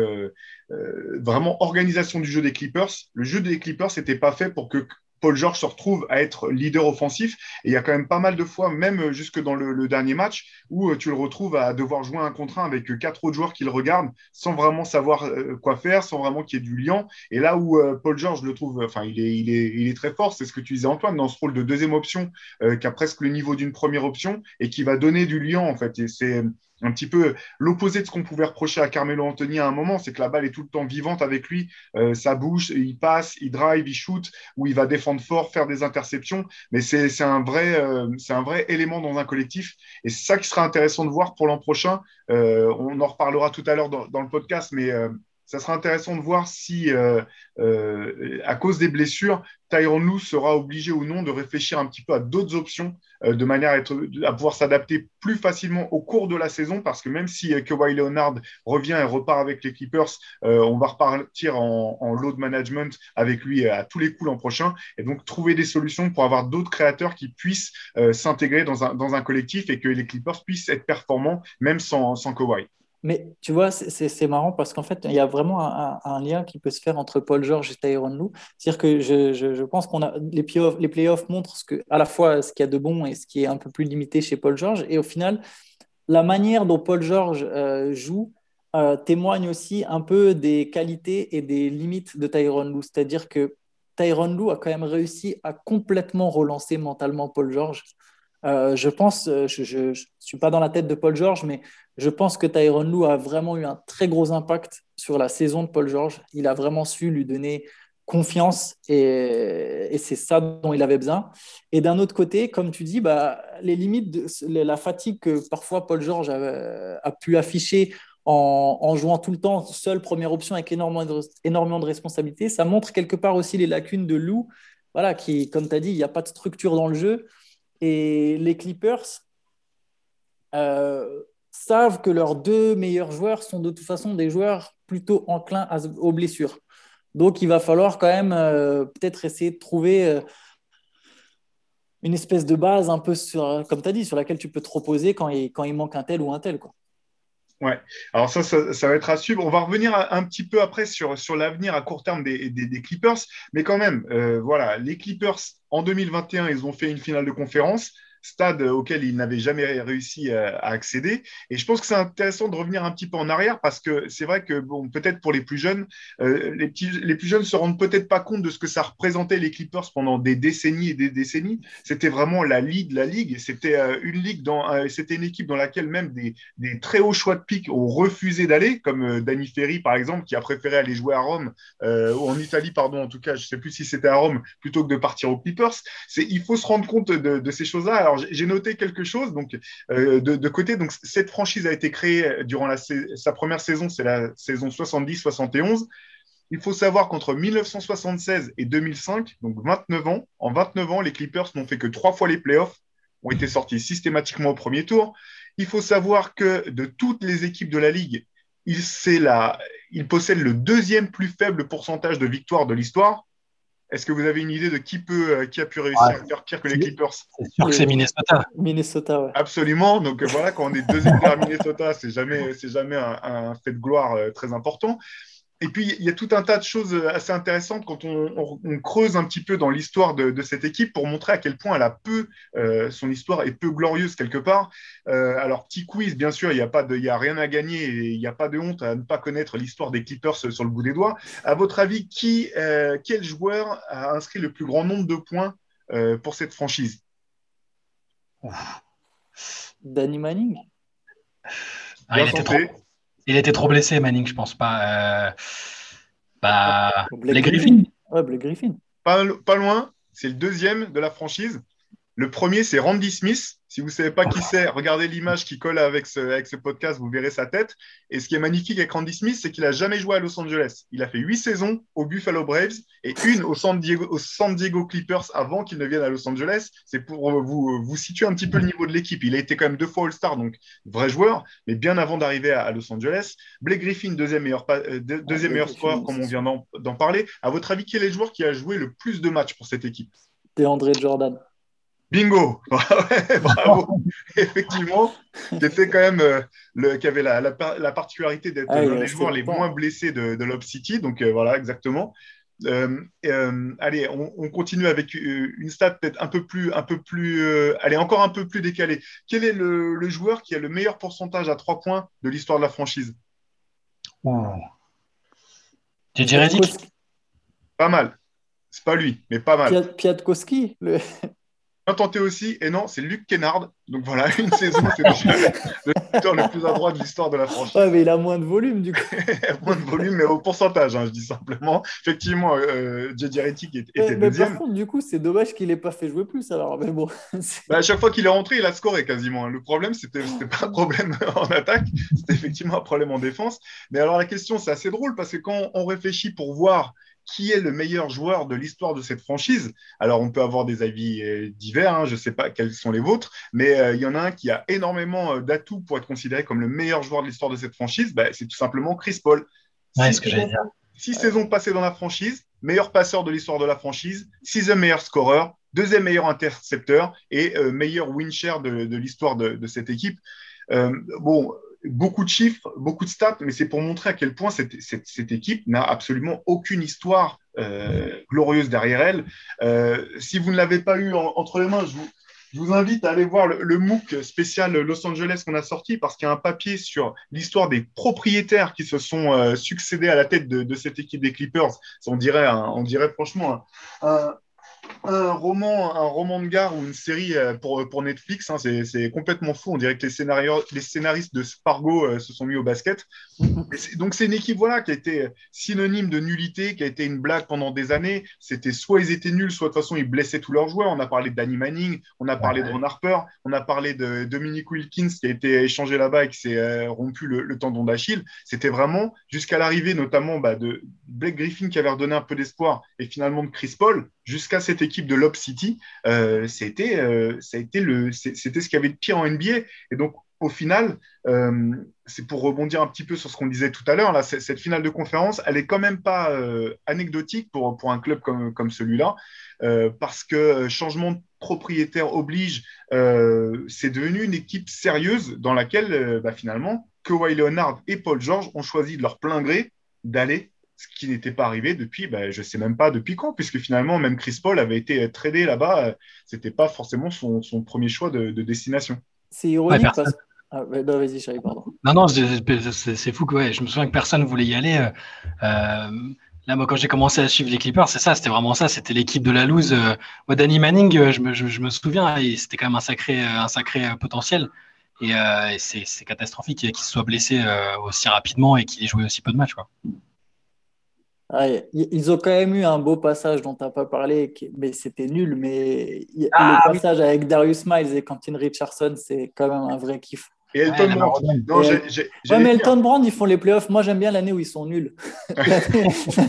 Speaker 1: vraiment organisation du jeu des Clippers, le jeu des Clippers n'était pas fait pour que Paul George se retrouve à être leader offensif. Et il y a quand même pas mal de fois, même jusque dans le, dernier match, où euh, tu le retrouves à devoir jouer un contre un avec euh, quatre autres joueurs qui le regardent sans vraiment savoir euh, quoi faire, sans vraiment qu'il y ait du lien. Et là où Paul George le trouve, enfin, il est, très fort, c'est ce que tu disais Antoine, dans ce rôle de deuxième option, qui a presque le niveau d'une première option et qui va donner du lien en fait. C'est un petit peu l'opposé de ce qu'on pouvait reprocher à Carmelo Anthony à un moment, c'est que la balle est tout le temps vivante avec lui, euh, ça bouge, il passe, il drive, il shoot, ou il va défendre fort, faire des interceptions, mais c'est un, vrai, euh, un vrai élément dans un collectif, et c'est ça qui sera intéressant de voir pour l'an prochain. Euh, on en reparlera tout à l'heure dans, dans, le podcast, mais ça sera intéressant de voir si, euh, euh, à cause des blessures, Tyron Lue sera obligé ou non de réfléchir un petit peu à d'autres options euh, de manière à, être, à pouvoir s'adapter plus facilement au cours de la saison, parce que même si Kawhi Leonard revient et repart avec les Clippers, on va repartir en, en, load management avec lui à tous les coups l'an prochain, et donc trouver des solutions pour avoir d'autres créateurs qui puissent s'intégrer dans un, dans un, collectif et que les Clippers puissent être performants même sans, sans Kawhi.
Speaker 2: Mais tu vois, c'est marrant parce qu'en fait, il y a vraiment un, lien qui peut se faire entre Paul George et Tyron Lou. C'est-à-dire que je, pense qu'on a les playoffs, les montrent à la fois ce qu'il y a de bon et ce qui est un peu plus limité chez Paul George. Et au final, la manière dont Paul George euh, joue euh, témoigne aussi un peu des qualités et des limites de Tyron Lou. C'est-à-dire que Tyron Lou a quand même réussi à complètement relancer mentalement Paul George. Euh, je pense, je ne suis pas dans la tête de Paul George, mais je pense que Tyron Lou a vraiment eu un très gros impact sur la saison de Paul George. Il a vraiment su lui donner confiance et, c'est ça dont il avait besoin. Et d'un autre côté, comme tu dis, bah, les limites, la fatigue que parfois Paul George a, pu afficher en, jouant tout le temps seul première option avec énormément de, de responsabilités, ça montre quelque part aussi les lacunes de Lou, voilà, qui, comme tu as dit, il n'y a pas de structure dans le jeu. Et les Clippers, euh, savent que leurs deux meilleurs joueurs sont de toute façon des joueurs plutôt enclins aux blessures. Donc, il va falloir quand même euh, peut-être essayer de trouver euh, une espèce de base un peu, sur, comme tu as dit, sur laquelle tu peux te reposer quand il, manque un tel ou un tel. Quoi.
Speaker 1: Ouais, alors ça, ça, va être à suivre. On va revenir un petit peu après sur, l'avenir à court terme des, Clippers, mais quand même, voilà, les Clippers en 2021, ils ont fait une finale de conférence stade auquel il n'avait jamais réussi à, accéder. Et je pense que c'est intéressant de revenir un petit peu en arrière parce que c'est vrai que, bon, peut-être pour les plus jeunes, euh, les, petits, les plus jeunes ne se rendent peut-être pas compte de ce que ça représentait les Clippers pendant des décennies et des décennies. C'était vraiment la ligue, la ligue. C'était euh, une ligue dans, euh, c'était une équipe dans laquelle même des, des, très hauts choix de pique ont refusé d'aller, comme Danny Ferry par exemple, qui a préféré aller jouer à Rome ou en Italie, pardon, en tout cas, je ne sais plus si c'était à Rome plutôt que de partir aux Clippers. C'est, il faut se rendre compte de, de ces choses-là. Alors j'ai noté quelque chose donc, euh, de, côté. Donc, cette franchise a été créée durant la, sa première saison, c'est la saison 70-71. Il faut savoir qu'entre 1976 et 2005, donc 29 ans, en 29 ans, les Clippers n'ont fait que trois fois les playoffs, ont été sortis systématiquement au premier tour. Il faut savoir que de toutes les équipes de la Ligue, il, la, il possède le deuxième plus faible pourcentage de victoires de l'histoire. Est-ce que vous avez une idée de qui, peut, euh, qui a pu réussir à faire pire que les Clippers
Speaker 3: C'est sûr que c'est Minnesota.
Speaker 2: Minnesota, ouais.
Speaker 1: Absolument. Donc euh, voilà, quand on est deuxième à Minnesota, c'est jamais, c'est jamais un, fait de gloire euh, très important. Et puis, il y a tout un tas de choses assez intéressantes quand on, creuse un petit peu dans l'histoire de, cette équipe pour montrer à quel point elle a peu, euh, son histoire est peu glorieuse quelque part. Euh, alors, petit quiz, bien sûr, il n'y a, pas a rien à gagner et il n'y a pas de honte à ne pas connaître l'histoire des Clippers sur le bout des doigts. À votre avis, qui, euh, quel joueur a inscrit le plus grand nombre de points pour cette franchise?
Speaker 2: Danny Manning?
Speaker 3: Ah, il, était trop, il, était trop, blessé, Manning, je pense pas. Euh... Bah,
Speaker 2: Blake Griffin. Ouais, Blake Griffin.
Speaker 1: Pas, pas loin, c'est le deuxième de la franchise. Le premier, c'est Randy Smith. Si vous ne savez pas qui c'est, regardez l'image qui colle avec ce, avec ce podcast, vous verrez sa tête. Et ce qui est magnifique avec Randy Smith, c'est qu'il n'a jamais joué à Los Angeles. Il a fait huit saisons au Buffalo Braves et une au San Diego, au San Diego Clippers avant qu'il ne vienne à Los Angeles. C'est pour vous, vous situer un petit peu le niveau de l'équipe. Il a été quand même deux fois All-Star, donc vrai joueur, mais bien avant d'arriver à, Los Angeles. Blake Griffin, deuxième meilleur, euh, deuxième meilleur score, comme on vient d'en parler. À votre avis, quel est le joueur qui a joué le plus de matchs pour cette équipe?
Speaker 2: C'est André Jordan.
Speaker 1: Bingo Bravo Effectivement, qui était quand même euh, le, qui avait la, la, particularité d'être ah, l'un des joueurs les moins blessés de, de Lob City. Donc euh, voilà, exactement. Euh, allez, on, continue avec une stat peut-être un peu plus, un peu plus, allez, encore un peu plus décalée. Quel est le, joueur qui a le meilleur pourcentage à trois points de l'histoire de la franchise?
Speaker 3: Dirais
Speaker 1: Pas mal. C'est pas lui, mais pas mal.
Speaker 2: Piatkowski, le
Speaker 1: tenté aussi, et non, c'est Luc Kennard. Donc voilà, une saison, c'est le buteur le plus adroit de l'histoire de la franchise.
Speaker 2: Ouais, mais il a moins de volume, du coup.
Speaker 1: moins de volume, mais au pourcentage, hein, je dis simplement. Effectivement, euh, JJ était, était mais, deuxième.
Speaker 2: Par contre, du coup, c'est dommage qu'il n'ait pas fait jouer plus, alors. Mais bon.
Speaker 1: Bah, à chaque fois qu'il est rentré, il a scoré quasiment. Hein. Le problème, c'était pas un problème en attaque, c'était effectivement un problème en défense. Mais alors, la question, c'est assez drôle parce que quand on réfléchit pour voir qui est le meilleur joueur de l'histoire de cette franchise. Alors, on peut avoir des avis euh, divers, hein, je ne sais pas quels sont les vôtres, mais euh, il y en a un qui a énormément euh, d'atouts pour être considéré comme le meilleur joueur de l'histoire de cette franchise, bah, c'est tout simplement Chris Paul.
Speaker 3: Ouais, ce que j'allais dire.
Speaker 1: Six saisons passées dans la franchise, meilleur passeur de l'histoire de la franchise, sixième meilleur scoreur, deuxième meilleur intercepteur et meilleur win share de, l'histoire de, de, cette équipe. bon, beaucoup de chiffres, beaucoup de stats, mais c'est pour montrer à quel point cette, équipe n'a absolument aucune histoire euh, glorieuse derrière elle. Euh, si vous ne l'avez pas eu entre les mains, je vous, invite à aller voir le, MOOC spécial Los Angeles qu'on a sorti parce qu'il y a un papier sur l'histoire des propriétaires qui se sont euh, succédés à la tête de, cette équipe des Clippers. On dirait, on dirait franchement un roman, un roman de gare ou une série euh, pour, pour Netflix. Hein, c'est complètement fou. On dirait que les, scénarios, les scénaristes de Spargo euh, se sont mis au basket. donc, c'est une équipe voilà, qui a été synonyme de nullité, qui a été une blague pendant des années. C'était soit ils étaient nuls, soit de toute façon ils blessaient tous leurs joueurs. On a parlé de Danny Manning, on a parlé de Ron Harper, on a parlé de Dominic Wilkins qui a été échangé là-bas et qui s'est euh, rompu le, tendon d'Achille. C'était vraiment jusqu'à l'arrivée notamment bah, de Blake Griffin qui avait redonné un peu d'espoir et finalement de Chris Paul jusqu'à cette équipe de Lob City, euh, c'était, euh, c'était ce qu'il y avait de pire en NBA. Et donc, au final, euh, c'est pour rebondir un petit peu sur ce qu'on disait tout à l'heure, cette finale de conférence, elle est quand même pas anecdotique pour, pour un club comme, comme celui-là, parce que changement de propriétaire oblige, c'est devenu une équipe sérieuse dans laquelle, bah, finalement, Kawhi Leonard et Paul George ont choisi de leur plein gré d'aller ce qui n'était pas arrivé depuis, ben, je ne sais même pas depuis quand, puisque finalement, même Chris Paul avait été tradé là-bas. Ce n'était pas forcément son, premier choix de, destination.
Speaker 2: C'est ironique parce ah, non, vas-y, Charlie, pardon.
Speaker 3: Non, non, c'est fou que ouais, je me souviens que personne ne voulait y aller. Euh, euh, là, moi, quand j'ai commencé à suivre les Clippers, c'est ça, c'était vraiment ça, c'était l'équipe de la loose. Euh, moi, Danny Manning, je me, je, me souviens, c'était quand même un sacré, un sacré potentiel. Et, c'est catastrophique qu'il soit blessé aussi rapidement et qu'il ait joué aussi peu de matchs. Quoi
Speaker 2: ils ont quand même eu un beau passage dont tu n'as pas parlé, mais c'était nul. Mais ah le passage avec Darius Miles et Quentin Richardson, c'est quand même un vrai kiff.
Speaker 1: Et Elton Brand. Non,
Speaker 2: mais Elton Brand, ils font les playoffs. Moi, j'aime bien l'année où ils sont nuls.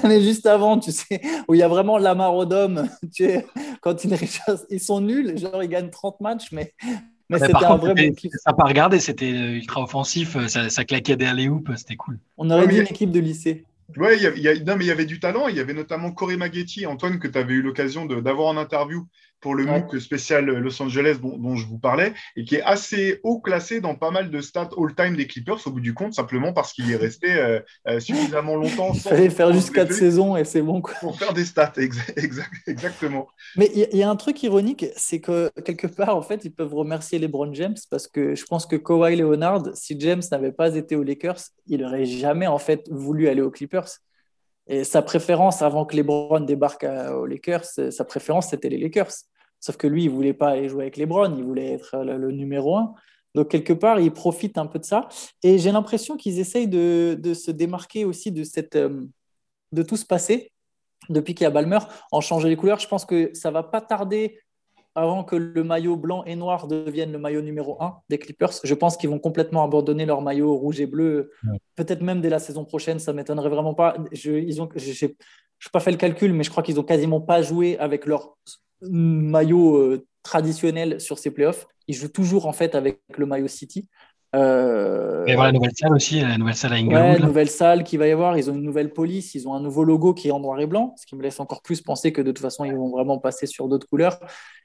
Speaker 2: l'année juste avant, tu sais, où il y a vraiment Lamar Odom. Tu sais, Quentin Richardson, ils sont nuls. Genre, ils gagnent 30 matchs, mais. Mais, c'était un vrai bon kiff.
Speaker 3: Ça pas regardé, c'était ultra offensif, ça, ça claquait des alley c'était cool.
Speaker 2: On aurait dit une équipe de lycée.
Speaker 1: Oui, il y, non, mais il y avait du talent. Il y avait notamment Corey Maggetti, Antoine, que tu avais eu l'occasion d'avoir en interview, pour le MOOC spécial Los Angeles dont, je vous parlais, et qui est assez haut classé dans pas mal de stats all-time des Clippers, au bout du compte, simplement parce qu'il est resté euh, euh, suffisamment longtemps.
Speaker 2: Il fallait faire juste quatre saisons et c'est bon. Quoi.
Speaker 1: Pour faire des stats, exactement.
Speaker 2: Mais il y, a un truc ironique, c'est que quelque part, en fait, ils peuvent remercier LeBron James parce que je pense que Kawhi Leonard, si James n'avait pas été aux Lakers, il n'aurait jamais en fait voulu aller aux Clippers. Et sa préférence, avant que LeBron débarque aux Lakers, sa préférence, c'était les Lakers. Sauf que lui, il voulait pas aller jouer avec LeBron, il voulait être le, numéro un. Donc, quelque part, il profite un peu de ça. Et j'ai l'impression qu'ils essayent de, se démarquer aussi de, euh, de tout ce passé depuis qu'il y a Balmer, en changer les couleurs. Je pense que ça va pas tarder avant que le maillot blanc et noir devienne le maillot numéro 1 des Clippers. Je pense qu'ils vont complètement abandonner leur maillot rouge et bleu, peut-être même dès la saison prochaine, ça m'étonnerait vraiment pas. Je n'ai pas fait le calcul, mais je crois qu'ils n'ont quasiment pas joué avec leur maillot euh, traditionnel sur ces playoffs. Ils jouent toujours en fait avec le maillot City.
Speaker 3: Euh... Et voilà la nouvelle salle aussi, la nouvelle salle à Inglewood.
Speaker 2: Ouais, nouvelle salle qui va y avoir. Ils ont une nouvelle police, ils ont un nouveau logo qui est en noir et blanc, ce qui me laisse encore plus penser que de toute façon ils vont vraiment passer sur d'autres couleurs.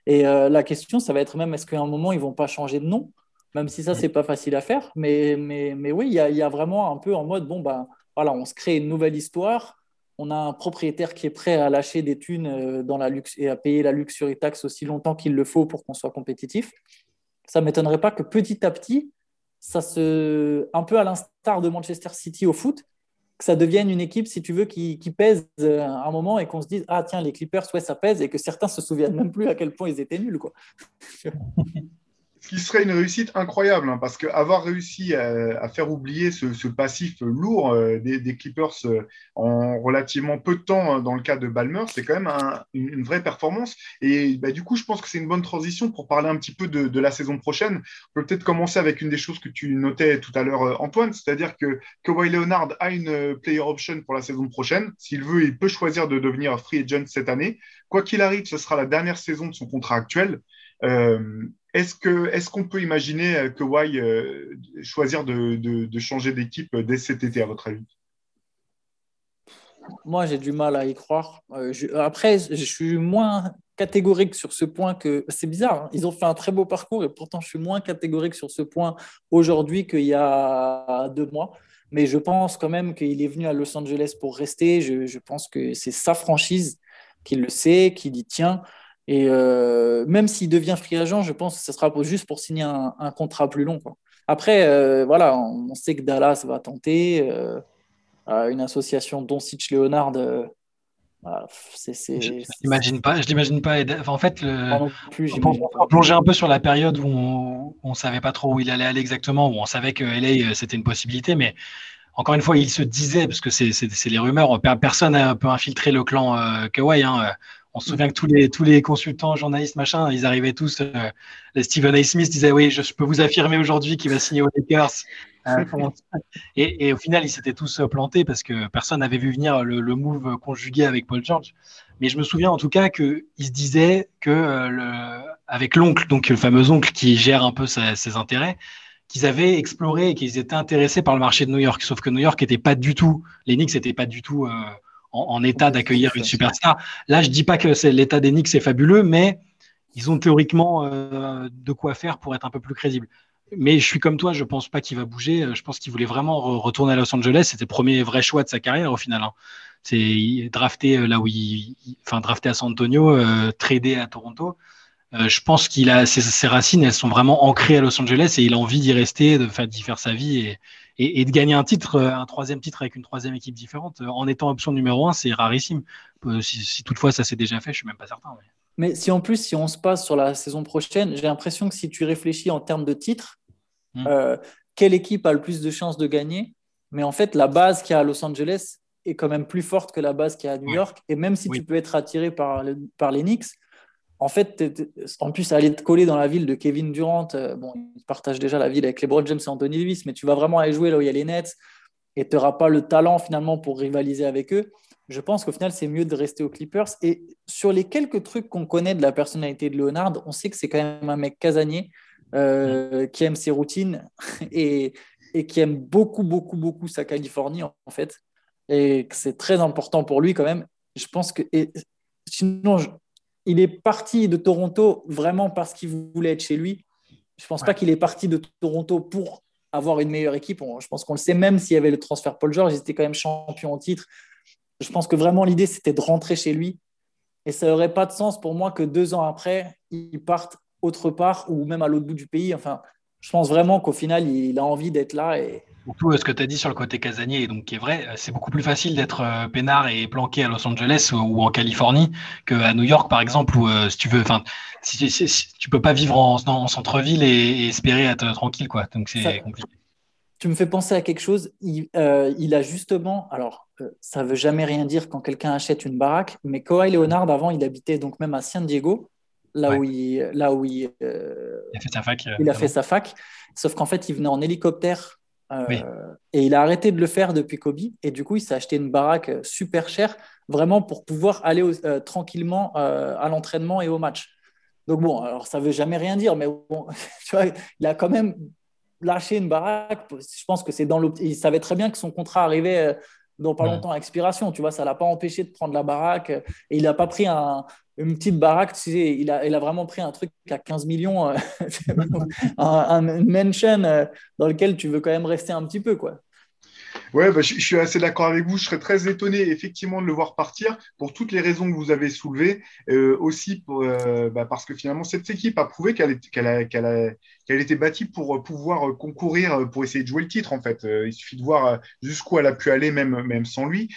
Speaker 2: Et euh, la question, ça va être même est-ce qu'à un moment ils vont pas changer de nom, même si ça c'est pas facile à faire. Mais mais mais oui, il y a, y a, vraiment un peu en mode bon bah voilà, on se crée une nouvelle histoire. On a un propriétaire qui est prêt à lâcher des thunes euh, dans la luxe et à payer la luxury tax aussi longtemps qu'il le faut pour qu'on soit compétitif. Ça m'étonnerait pas que petit à petit ça se, un peu à l'instar de Manchester City au foot, que ça devienne une équipe, si tu veux, qui, pèse euh, un moment et qu'on se dise, ah tiens, les Clippers, ouais, ça pèse, et que certains se souviennent même plus à quel point ils étaient nuls.
Speaker 1: ce qui serait une réussite incroyable, hein, parce qu'avoir réussi à, faire oublier ce, passif lourd euh, des, Clippers euh, en relativement peu de temps hein, dans le cas de Balmer, c'est quand même une, vraie performance. Et bah, du coup, je pense que c'est une bonne transition pour parler un petit peu de, la saison prochaine. On peut peut-être commencer avec une des choses que tu notais tout à l'heure, euh, Antoine, c'est-à-dire que Kawhi Leonard a une player option pour la saison prochaine. S'il veut, il peut choisir de devenir free agent cette année. Quoi qu'il arrive, ce sera la dernière saison de son contrat actuel. Est-ce qu'on est qu'on peut imaginer euh, Kawhi euh, choisir de, changer d'équipe euh, dès cet été, à votre avis?
Speaker 2: Moi, j'ai du mal à y croire. après, je suis moins catégorique sur ce point que c'est bizarre. Hein. ils ont fait un très beau parcours et pourtant, je suis moins catégorique sur ce point aujourd'hui qu'il y a deux mois. Mais je pense quand même qu'il est venu à Los Angeles pour rester. Je, je pense que c'est sa franchise, qu'il le sait, qu'il y tient. Et euh, même s'il devient free agent, je pense que ce sera juste pour signer un, contrat plus long. Après, euh, voilà, on, sait que Dallas va tenter. Euh, une association Doncic Leonard.
Speaker 3: Bah, je l'imagine pas. Je l'imagine pas. en fait, le... plus, on, plongeait un peu sur la période où on, ne savait pas trop où il allait aller exactement, où on savait que LA c'était une possibilité, mais encore une fois, il se disait, parce que c'est les rumeurs, personne n'a peut infiltrer le clan euh, Kawhi. Hein, on se souvient que tous les, tous les consultants, journalistes, machin, ils arrivaient tous. Euh, Stephen A. Smith disait Oui, je, peux vous affirmer aujourd'hui qu'il va signer aux Lakers. Euh, et, au final, ils s'étaient tous euh, plantés parce que personne n'avait vu venir le, move conjugué avec Paul George. Mais je me souviens en tout cas qu'il se disait que le, avec l'oncle, donc le fameux oncle qui gère un peu ses, intérêts, qu'ils avaient exploré et qu'ils étaient intéressés par le marché de New York. Sauf que New York n'était pas du tout, les Knicks n'étaient pas du tout en, état d'accueillir une superstar. Là, je dis pas que c'est l'état des Knicks est fabuleux, mais ils ont théoriquement euh, de quoi faire pour être un peu plus crédibles. Mais je suis comme toi, je pense pas qu'il va bouger. Je pense qu'il voulait vraiment retourner à Los Angeles. C'était le premier vrai choix de sa carrière au final. Hein. C'est drafté euh, là où il, enfin drafté à San Antonio, euh, tradé à Toronto. Euh, je pense qu'il a ses, racines, elles sont vraiment ancrées à Los Angeles et il a envie d'y rester, de faire d'y faire sa vie et, et, de gagner un titre, euh, un troisième titre avec une troisième équipe différente, euh, en étant option numéro un, c'est rarissime. Euh, si, toutefois ça s'est déjà fait, je suis même pas certain.
Speaker 2: Mais... si en plus, si on se passe sur la saison prochaine, j'ai l'impression que si tu réfléchis en termes de titres, hmm. quelle équipe a le plus de chances de gagner? Mais en fait, la base qu'il y a à Los Angeles est quand même plus forte que la base qu'il y a à New York. Et même si tu peux être attiré par, par les Knicks, en fait, en plus, aller te coller dans la ville de Kevin Durant, euh, bon, il partage déjà la ville avec LeBron James et Anthony Davis, mais tu vas vraiment aller jouer là où il y a les Nets et tu n'auras pas le talent finalement pour rivaliser avec eux. Je pense qu'au final, c'est mieux de rester aux Clippers. Et sur les quelques trucs qu'on connaît de la personnalité de Leonard, on sait que c'est quand même un mec casanier euh, qui aime ses routines et, qui aime beaucoup, beaucoup, beaucoup sa Californie en fait. Et que c'est très important pour lui quand même. Je pense que. Et, sinon, il est parti de Toronto vraiment parce qu'il voulait être chez lui. Je ne pense pas qu'il est parti de Toronto pour avoir une meilleure équipe. je pense qu'on le sait, même s'il y avait le transfert Paul George, il était quand même champion en titre. Je pense que vraiment l'idée, c'était de rentrer chez lui. Et ça n'aurait pas de sens pour moi que deux ans après, il parte autre part ou même à l'autre bout du pays. Enfin, je pense vraiment qu'au final, il a envie d'être là. Et...
Speaker 3: Surtout ce que tu as dit sur le côté casanier, donc qui est vrai, c'est beaucoup plus facile d'être euh, peinard et planqué à Los Angeles ou, en Californie qu'à New York, par exemple, où euh, si tu veux, enfin, si, tu peux pas vivre en, centre-ville et, espérer être tranquille, quoi. Donc c'est compliqué.
Speaker 2: Tu me fais penser à quelque chose. Il, euh, il a justement, alors ça veut jamais rien dire quand quelqu'un achète une baraque, mais Kawhi Leonard avant, il habitait donc même à San Diego là où il, là où il,
Speaker 3: euh, a fait sa fac.
Speaker 2: il a fait sa fac. Sauf qu'en fait, il venait en hélicoptère euh, et il a arrêté de le faire depuis Kobe. Et du coup, il s'est acheté une baraque super chère, vraiment pour pouvoir aller euh, tranquillement à l'entraînement et au match. Donc bon, alors ça veut jamais rien dire, mais bon, il a quand même lâché une baraque. Je pense que c'est dans Il savait très bien que son contrat arrivait dans pas longtemps à expiration. Tu vois, ça l'a pas empêché de prendre la baraque. Et il n'a pas pris un, une petite baraque, tu sais, il a, il a vraiment pris un truc à 15 millions, euh, un, mansion euh, dans lequel tu veux quand même rester un petit peu, quoi.
Speaker 1: Ouais, bah, je, suis assez d'accord avec vous. Je serais très étonné effectivement de le voir partir pour toutes les raisons que vous avez soulevées. Euh, aussi pour, bah, parce que finalement, cette équipe a prouvé qu'elle a, qu'elle était bâtie pour pouvoir concourir, pour essayer de jouer le titre en fait. Il suffit de voir jusqu'où elle a pu aller même, même sans lui.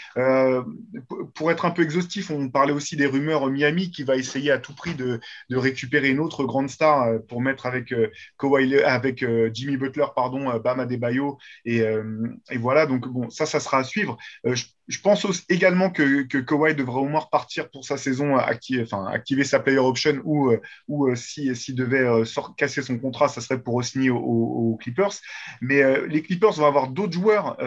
Speaker 1: pour être un peu exhaustif, on parlait aussi des rumeurs Miami qui va essayer à tout prix de, de récupérer une autre grande star pour mettre avec, Kawhi, avec Jimmy Butler, pardon, Bam Adebayo. Et, et voilà, donc bon, ça, ça sera à suivre. Euh, je, pense également que, Kawhi devrait au moins repartir pour sa saison, activer, enfin, activer sa player option ou, euh, ou euh, s'il devait casser son contrat, ça serait pour signer aux, Clippers. Mais les Clippers vont avoir d'autres joueurs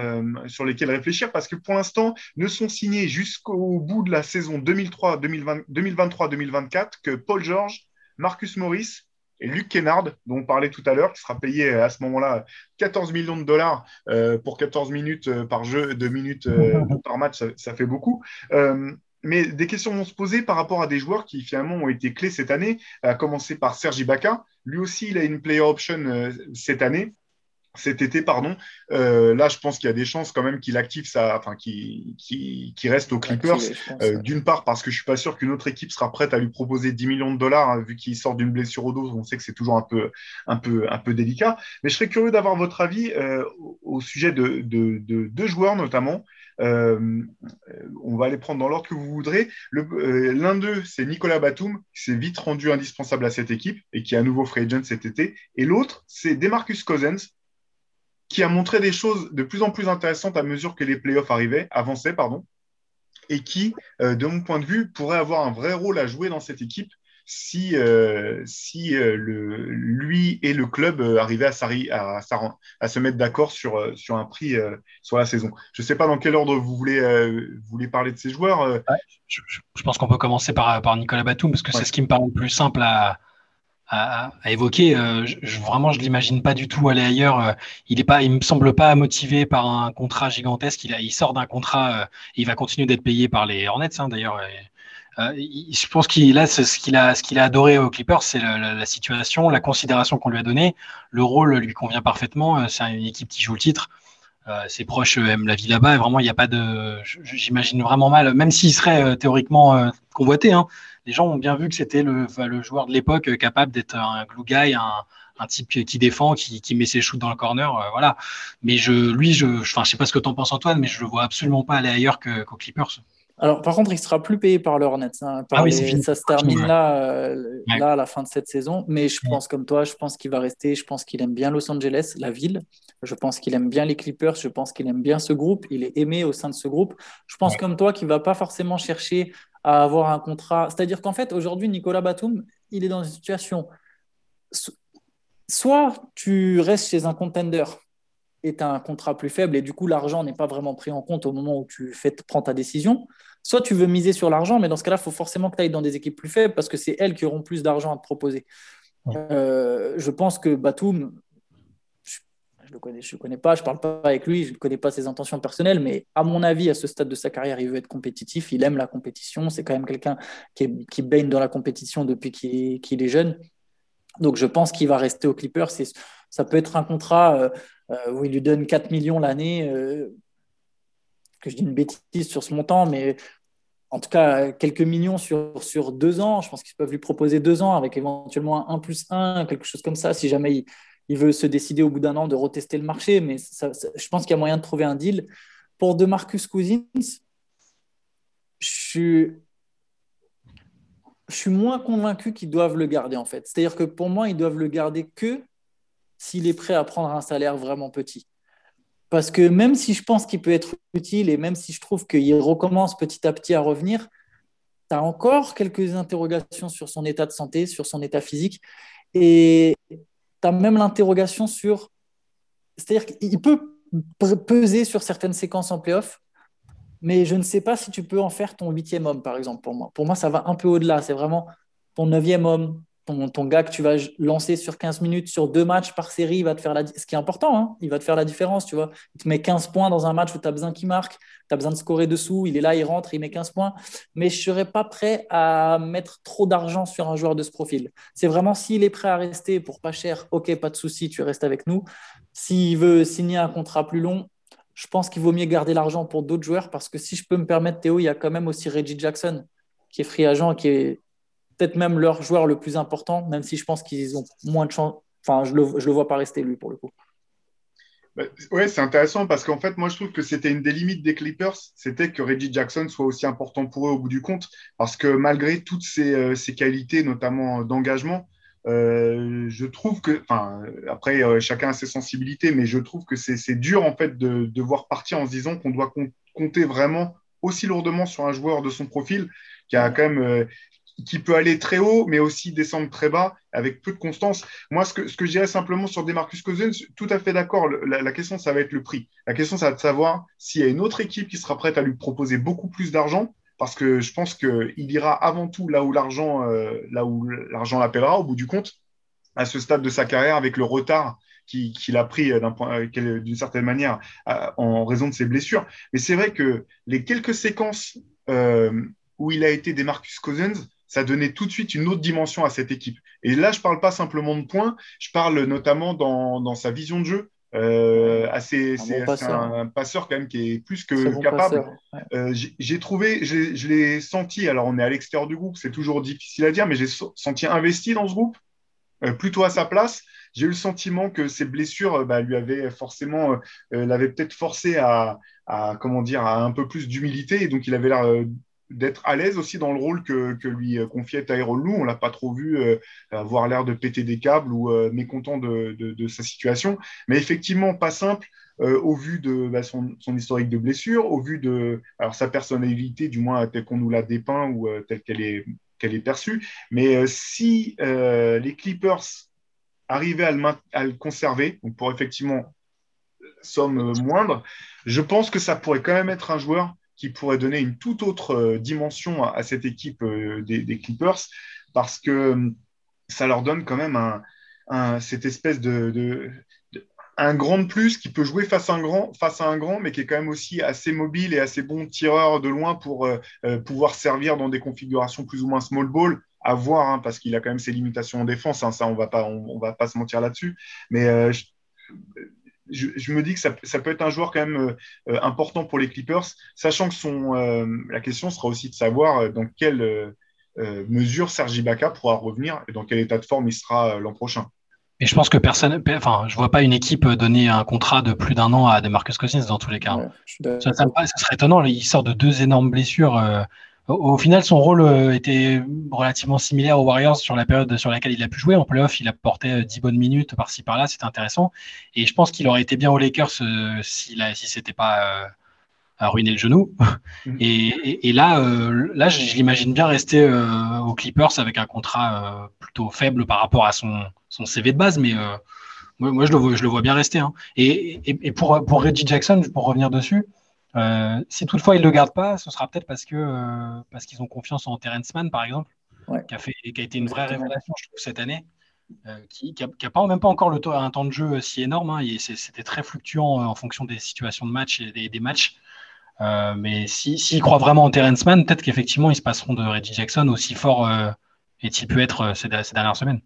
Speaker 1: sur lesquels réfléchir parce que pour l'instant, ne sont signés jusqu'au bout de la saison 2023-2024 que Paul George, Marcus Morris, et Luc Kennard, dont on parlait tout à l'heure, qui sera payé à ce moment-là 14 millions de dollars euh, pour 14 minutes euh, par jeu, 2 minutes euh, par match, ça, fait beaucoup. Mais des questions vont se poser par rapport à des joueurs qui finalement ont été clés cette année, à commencer par Sergi Baca. Lui aussi, il a une player option cette année cet été, pardon. Euh, là, je pense qu'il y a des chances quand même qu'il active sa, enfin, qu'il reste aux Clippers. Euh, d'une part, parce que je suis pas sûr qu'une autre équipe sera prête à lui proposer 10 millions de dollars hein, vu qu'il sort d'une blessure au dos. On sait que c'est toujours un peu, un peu, un peu délicat. Mais je serais curieux d'avoir votre avis euh, au sujet de deux joueurs notamment. on va les prendre dans l'ordre que vous voudrez. L'un d'eux, c'est Nicolas Batum, qui s'est vite rendu indispensable à cette équipe et qui est à nouveau free agent cet été. Et l'autre, c'est Demarcus Cousins, qui a montré des choses de plus en plus intéressantes à mesure que les playoffs arrivaient, avançaient, pardon, et qui, euh, de mon point de vue, pourrait avoir un vrai rôle à jouer dans cette équipe si, euh, si euh, le, lui et le club arrivaient à, à, à, se mettre d'accord sur, sur un prix sur la saison. Je ne sais pas dans quel ordre vous voulez, voulez parler de ces joueurs.
Speaker 3: je, pense qu'on peut commencer par, par Nicolas Batum, parce que c'est ce qui me paraît le plus simple à, à, évoquer. Euh, je, vraiment, je l'imagine pas du tout aller ailleurs. Euh, il est pas, il me semble pas motivé par un contrat gigantesque. Il, sort d'un contrat, euh, et il va continuer d'être payé par les Hornets hein, d'ailleurs. je pense qu'il a ce qu'il a, ce qu'il a adoré aux Clippers, c'est la, situation, la considération qu'on lui a donnée. Le rôle lui convient parfaitement. C'est une équipe qui joue le titre. ses proches aiment la vie là-bas. Vraiment, il n'y a pas de. J'imagine vraiment mal, même s'il serait théoriquement convoité. Hein, les gens ont bien vu que c'était le, joueur de l'époque euh, capable d'être un glue guy, un, type qui défend, qui, met ses shoots dans le corner, euh, voilà. Mais je, lui, je, enfin, je sais pas ce que tu en penses Antoine, mais je le vois absolument pas aller ailleurs qu'aux Clippers.
Speaker 2: Alors, par contre, il sera plus payé par le Hornets. Hein, ah oui, Ça se termine là, euh, là, à la fin de cette saison. Mais je pense comme toi, je pense qu'il va rester. Je pense qu'il aime bien Los Angeles, la ville. Je pense qu'il aime bien les Clippers. Je pense qu'il aime bien ce groupe. Il est aimé au sein de ce groupe. Je pense comme toi qu'il va pas forcément chercher à avoir un contrat. C'est-à-dire qu'en fait, aujourd'hui, Nicolas Batum, il est dans une situation. Soit tu restes chez un contender et tu as un contrat plus faible et du coup, l'argent n'est pas vraiment pris en compte au moment où tu fais, prends ta décision. Soit tu veux miser sur l'argent, mais dans ce cas-là, il faut forcément que tu ailles dans des équipes plus faibles parce que c'est elles qui auront plus d'argent à te proposer. Euh, je pense que Batum, je le connais, le connais pas, je parle pas avec lui, je ne connais pas ses intentions personnelles, mais à mon avis, à ce stade de sa carrière, il veut être compétitif, il aime la compétition, c'est quand même quelqu'un qui, baigne dans la compétition depuis qu'il est jeune. Donc je pense qu'il va rester aux Clippers. Ça peut être un contrat euh, euh, où il lui donne 4 millions l'année, euh, que je dis une bêtise sur ce montant, mais en tout cas quelques millions sur, sur deux ans. Je pense qu'ils peuvent lui proposer deux ans avec éventuellement un 1 plus 1, quelque chose comme ça, si jamais il, il veut se décider au bout d'un an de retester le marché. Mais je pense qu'il y a moyen de trouver un deal. Pour de Marcus Cousins, je suis, je suis moins convaincu qu'ils doivent le garder en fait. C'est-à-dire que pour moi, ils doivent le garder que s'il est prêt à prendre un salaire vraiment petit. Parce que même si je pense qu'il peut être utile et même si je trouve qu'il recommence petit à petit à revenir, tu as encore quelques interrogations sur son état de santé, sur son état physique. Et tu as même l'interrogation sur. C'est-à-dire qu'il peut peser sur certaines séquences en playoff, mais je ne sais pas si tu peux en faire ton huitième homme, par exemple, pour moi. Pour moi, ça va un peu au-delà. C'est vraiment ton neuvième homme, ton, gars que tu vas lancer sur 15 minutes, sur deux matchs par série, va te faire la, ce qui est important, hein, il va te faire la différence, tu vois. Il te met 15 points dans un match où tu as besoin qu'il marque, tu as besoin de scorer dessous, il est là, il rentre, il met 15 points. Mais je ne serais pas prêt à mettre trop d'argent sur un joueur de ce profil. C'est vraiment s'il est prêt à rester pour pas cher, ok, pas de souci, tu restes avec nous. S'il veut signer un contrat plus long, je pense qu'il vaut mieux garder l'argent pour d'autres joueurs parce que si je peux me permettre, Théo, il y a quand même aussi Reggie Jackson qui est free agent, qui est peut-être même leur joueur le plus important, même si je pense qu'ils ont moins de chance. Enfin, je le, vois pas rester, lui, pour le coup.
Speaker 1: Bah, oui, c'est intéressant parce qu'en fait, moi, je trouve que c'était une des limites des Clippers, c'était que Reggie Jackson soit aussi important pour eux au bout du compte, parce que malgré toutes ses, euh, qualités, notamment d'engagement, euh, je trouve que, enfin, après, euh, chacun a ses sensibilités, mais je trouve que c'est dur, en fait, de, de voir partir en se disant qu'on doit compter vraiment aussi lourdement sur un joueur de son profil qui a quand même qui peut aller très haut, mais aussi descendre très bas avec peu de constance. Moi, ce que, ce que je dirais simplement sur Demarcus Cousins, tout à fait d'accord. La, question, ça va être le prix. La question, ça va être de savoir s'il y a une autre équipe qui sera prête à lui proposer beaucoup plus d'argent, parce que je pense qu'il ira avant tout là où l'argent, euh, là où l'argent l'appellera au bout du compte, à ce stade de sa carrière, avec le retard qu'il a pris euh, d'une certaine manière en raison de ses blessures. Mais c'est vrai que les quelques séquences euh, où il a été Demarcus Cousins, ça donnait tout de suite une autre dimension à cette équipe. Et là, je ne parle pas simplement de points, je parle notamment dans, sa vision de jeu. Euh, assez, c'est un, passeur quand même qui est plus que capable. Euh, j'ai trouvé, je l'ai senti, alors on est à l'extérieur du groupe, c'est toujours difficile à dire, mais j'ai senti investi dans ce groupe, euh, plutôt à sa place. J'ai eu le sentiment que ses blessures bah, lui avaient forcément, l'avaient peut-être forcé à, à, comment dire, à un peu plus d'humilité, et donc il avait l'air d'être à l'aise aussi dans le rôle que, que lui euh, confiait Tyrone Lou. On l'a pas trop vu euh, avoir l'air de péter des câbles ou euh, mécontent de, de, sa situation. Mais effectivement, pas simple au vu de bah, son, son, historique de blessure, au vu de alors, sa personnalité, du moins telle qu'on nous l'a dépeint ou telle qu'elle est, qu'elle est perçue. Mais si les Clippers arrivaient à le, à le conserver, pour effectivement somme moindre, je pense que ça pourrait quand même être un joueur qui pourrait donner une toute autre euh, dimension à, cette équipe euh, des, Clippers parce que euh, ça leur donne quand même un, cette espèce de, un grand de plus qui peut jouer face à un grand, face à un grand, mais qui est quand même aussi assez mobile et assez bon tireur de loin pour pouvoir servir dans des configurations plus ou moins small ball à voir, hein, parce qu'il a quand même ses limitations en défense. Hein, ça, on va pas, on, va pas se mentir là-dessus. Mais je, me dis que ça, peut être un joueur quand même euh, important pour les Clippers, sachant que son, euh, la question sera aussi de savoir euh, dans quelle mesure Serge Ibaka pourra revenir et dans quel état de forme il sera l'an prochain.
Speaker 3: Et je pense que personne, enfin, je vois pas une équipe donner un contrat de plus d'un an à Demarcus Cousins dans tous les cas. ça, serait étonnant. Il sort de deux énormes blessures. Au, final, son rôle euh, était relativement similaire aux Warriors sur la période sur laquelle il a pu jouer. En playoff, il a porté 10 euh, bonnes minutes par-ci par-là, c'était intéressant. Et je pense qu'il aurait été bien aux Lakers euh, si, si c'était pas à ruiner le genou. Mm. Et, là, là, je, l'imagine bien rester aux Clippers avec un contrat plutôt faible par rapport à son, son CV de base, mais moi, je, le vois, je le vois bien rester. Hein. Et, pour, pour Reggie Jackson, pour revenir dessus, euh, si toutefois ils ne le gardent pas, ce sera peut-être parce que euh, parce qu'ils ont confiance en Terrence Mann, par exemple, qui, a fait, qui a été une vraie révélation, je trouve, cette année. qui n'a pas, même pas encore le un temps de jeu si énorme. Hein, C'était très fluctuant en fonction des situations de match et des, matchs. mais s'il si, croit vraiment en Terrence Mann, peut-être qu'effectivement, ils se passeront de Reggie Jackson aussi fort est-il pu être ces, ces, dernières semaines.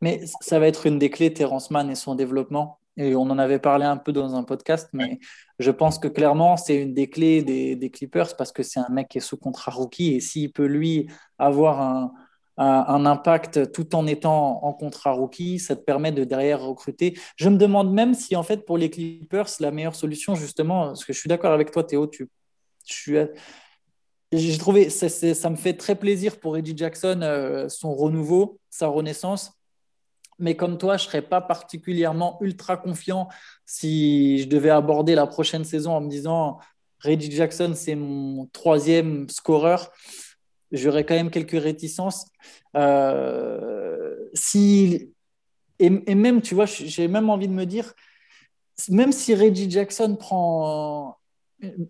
Speaker 2: Mais ça va être une des clés, Terrence Mann et son développement. Et on en avait parlé un peu dans un podcast, mais je pense que clairement, c'est une des clés des, Clippers parce que c'est un mec qui est sous contrat rookie. Et s'il peut, lui, avoir un, impact tout en étant en contrat rookie, ça te permet de derrière recruter. Je me demande même si, en fait, pour les Clippers, la meilleure solution, justement, parce que je suis d'accord avec toi, Théo, tu, j'ai trouvé, ça, ça, me fait très plaisir pour Reggie Jackson, euh, son renouveau, sa renaissance mais comme toi, je ne serais pas particulièrement ultra confiant si je devais aborder la prochaine saison en me disant Reggie Jackson, c'est mon troisième scoreur. J'aurais quand même quelques réticences. Euh, si, et, même, tu vois, j'ai même envie de me dire, même si Reggie Jackson prend,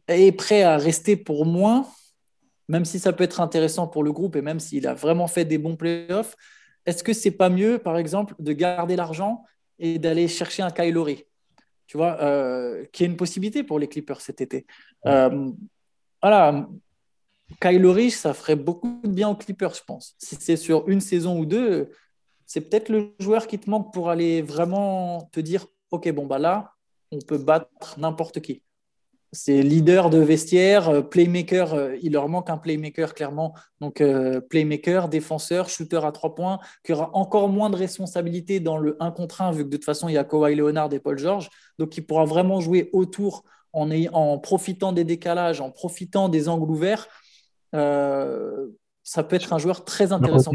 Speaker 2: est prêt à rester pour moins, même si ça peut être intéressant pour le groupe et même s'il a vraiment fait des bons playoffs, est-ce que c'est pas mieux, par exemple, de garder l'argent et d'aller chercher un Kylori Tu vois, euh, qui est une possibilité pour les Clippers cet été. Euh, voilà, Kylori, ça ferait beaucoup de bien aux Clippers, je pense. Si c'est sur une saison ou deux, c'est peut-être le joueur qui te manque pour aller vraiment te dire, ok, bon bah là, on peut battre n'importe qui. C'est leader de vestiaire, euh, playmaker, euh, il leur manque un playmaker clairement. Donc euh, playmaker, défenseur, shooter à trois points, qui aura encore moins de responsabilité dans le 1 contre 1, vu que de toute façon il y a Kawhi Leonard et Paul George. Donc il pourra vraiment jouer autour en, en profitant des décalages, en profitant des angles ouverts. ça peut être un joueur très intéressant.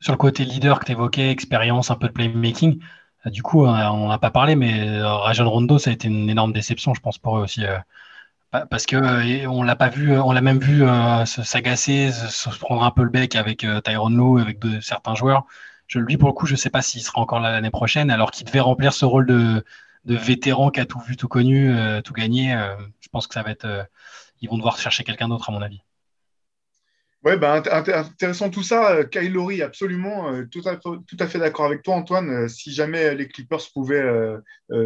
Speaker 3: Sur le côté leader que tu évoquais, expérience, un peu de playmaking, du coup, on n'a pas parlé, mais Rajon Rondo, ça a été une énorme déception, je pense, pour eux aussi. Parce que euh, on l'a pas vu, on l'a même vu euh, s'agacer, se, prendre un peu le bec avec euh, Tyron Lou, avec certains joueurs. Je, lui, pour le coup, je ne sais pas s'il sera encore là l'année prochaine, alors qu'il devait remplir ce rôle de, de vétéran qui a tout vu, tout connu, tout gagné. je pense que ça va être. ils vont devoir chercher quelqu'un d'autre, à mon avis.
Speaker 1: Oui, bah, intéressant tout ça. Euh, Kyle Lowry, absolument, euh, tout à, tout à fait d'accord avec toi, Antoine. Euh, si jamais les Clippers pouvaient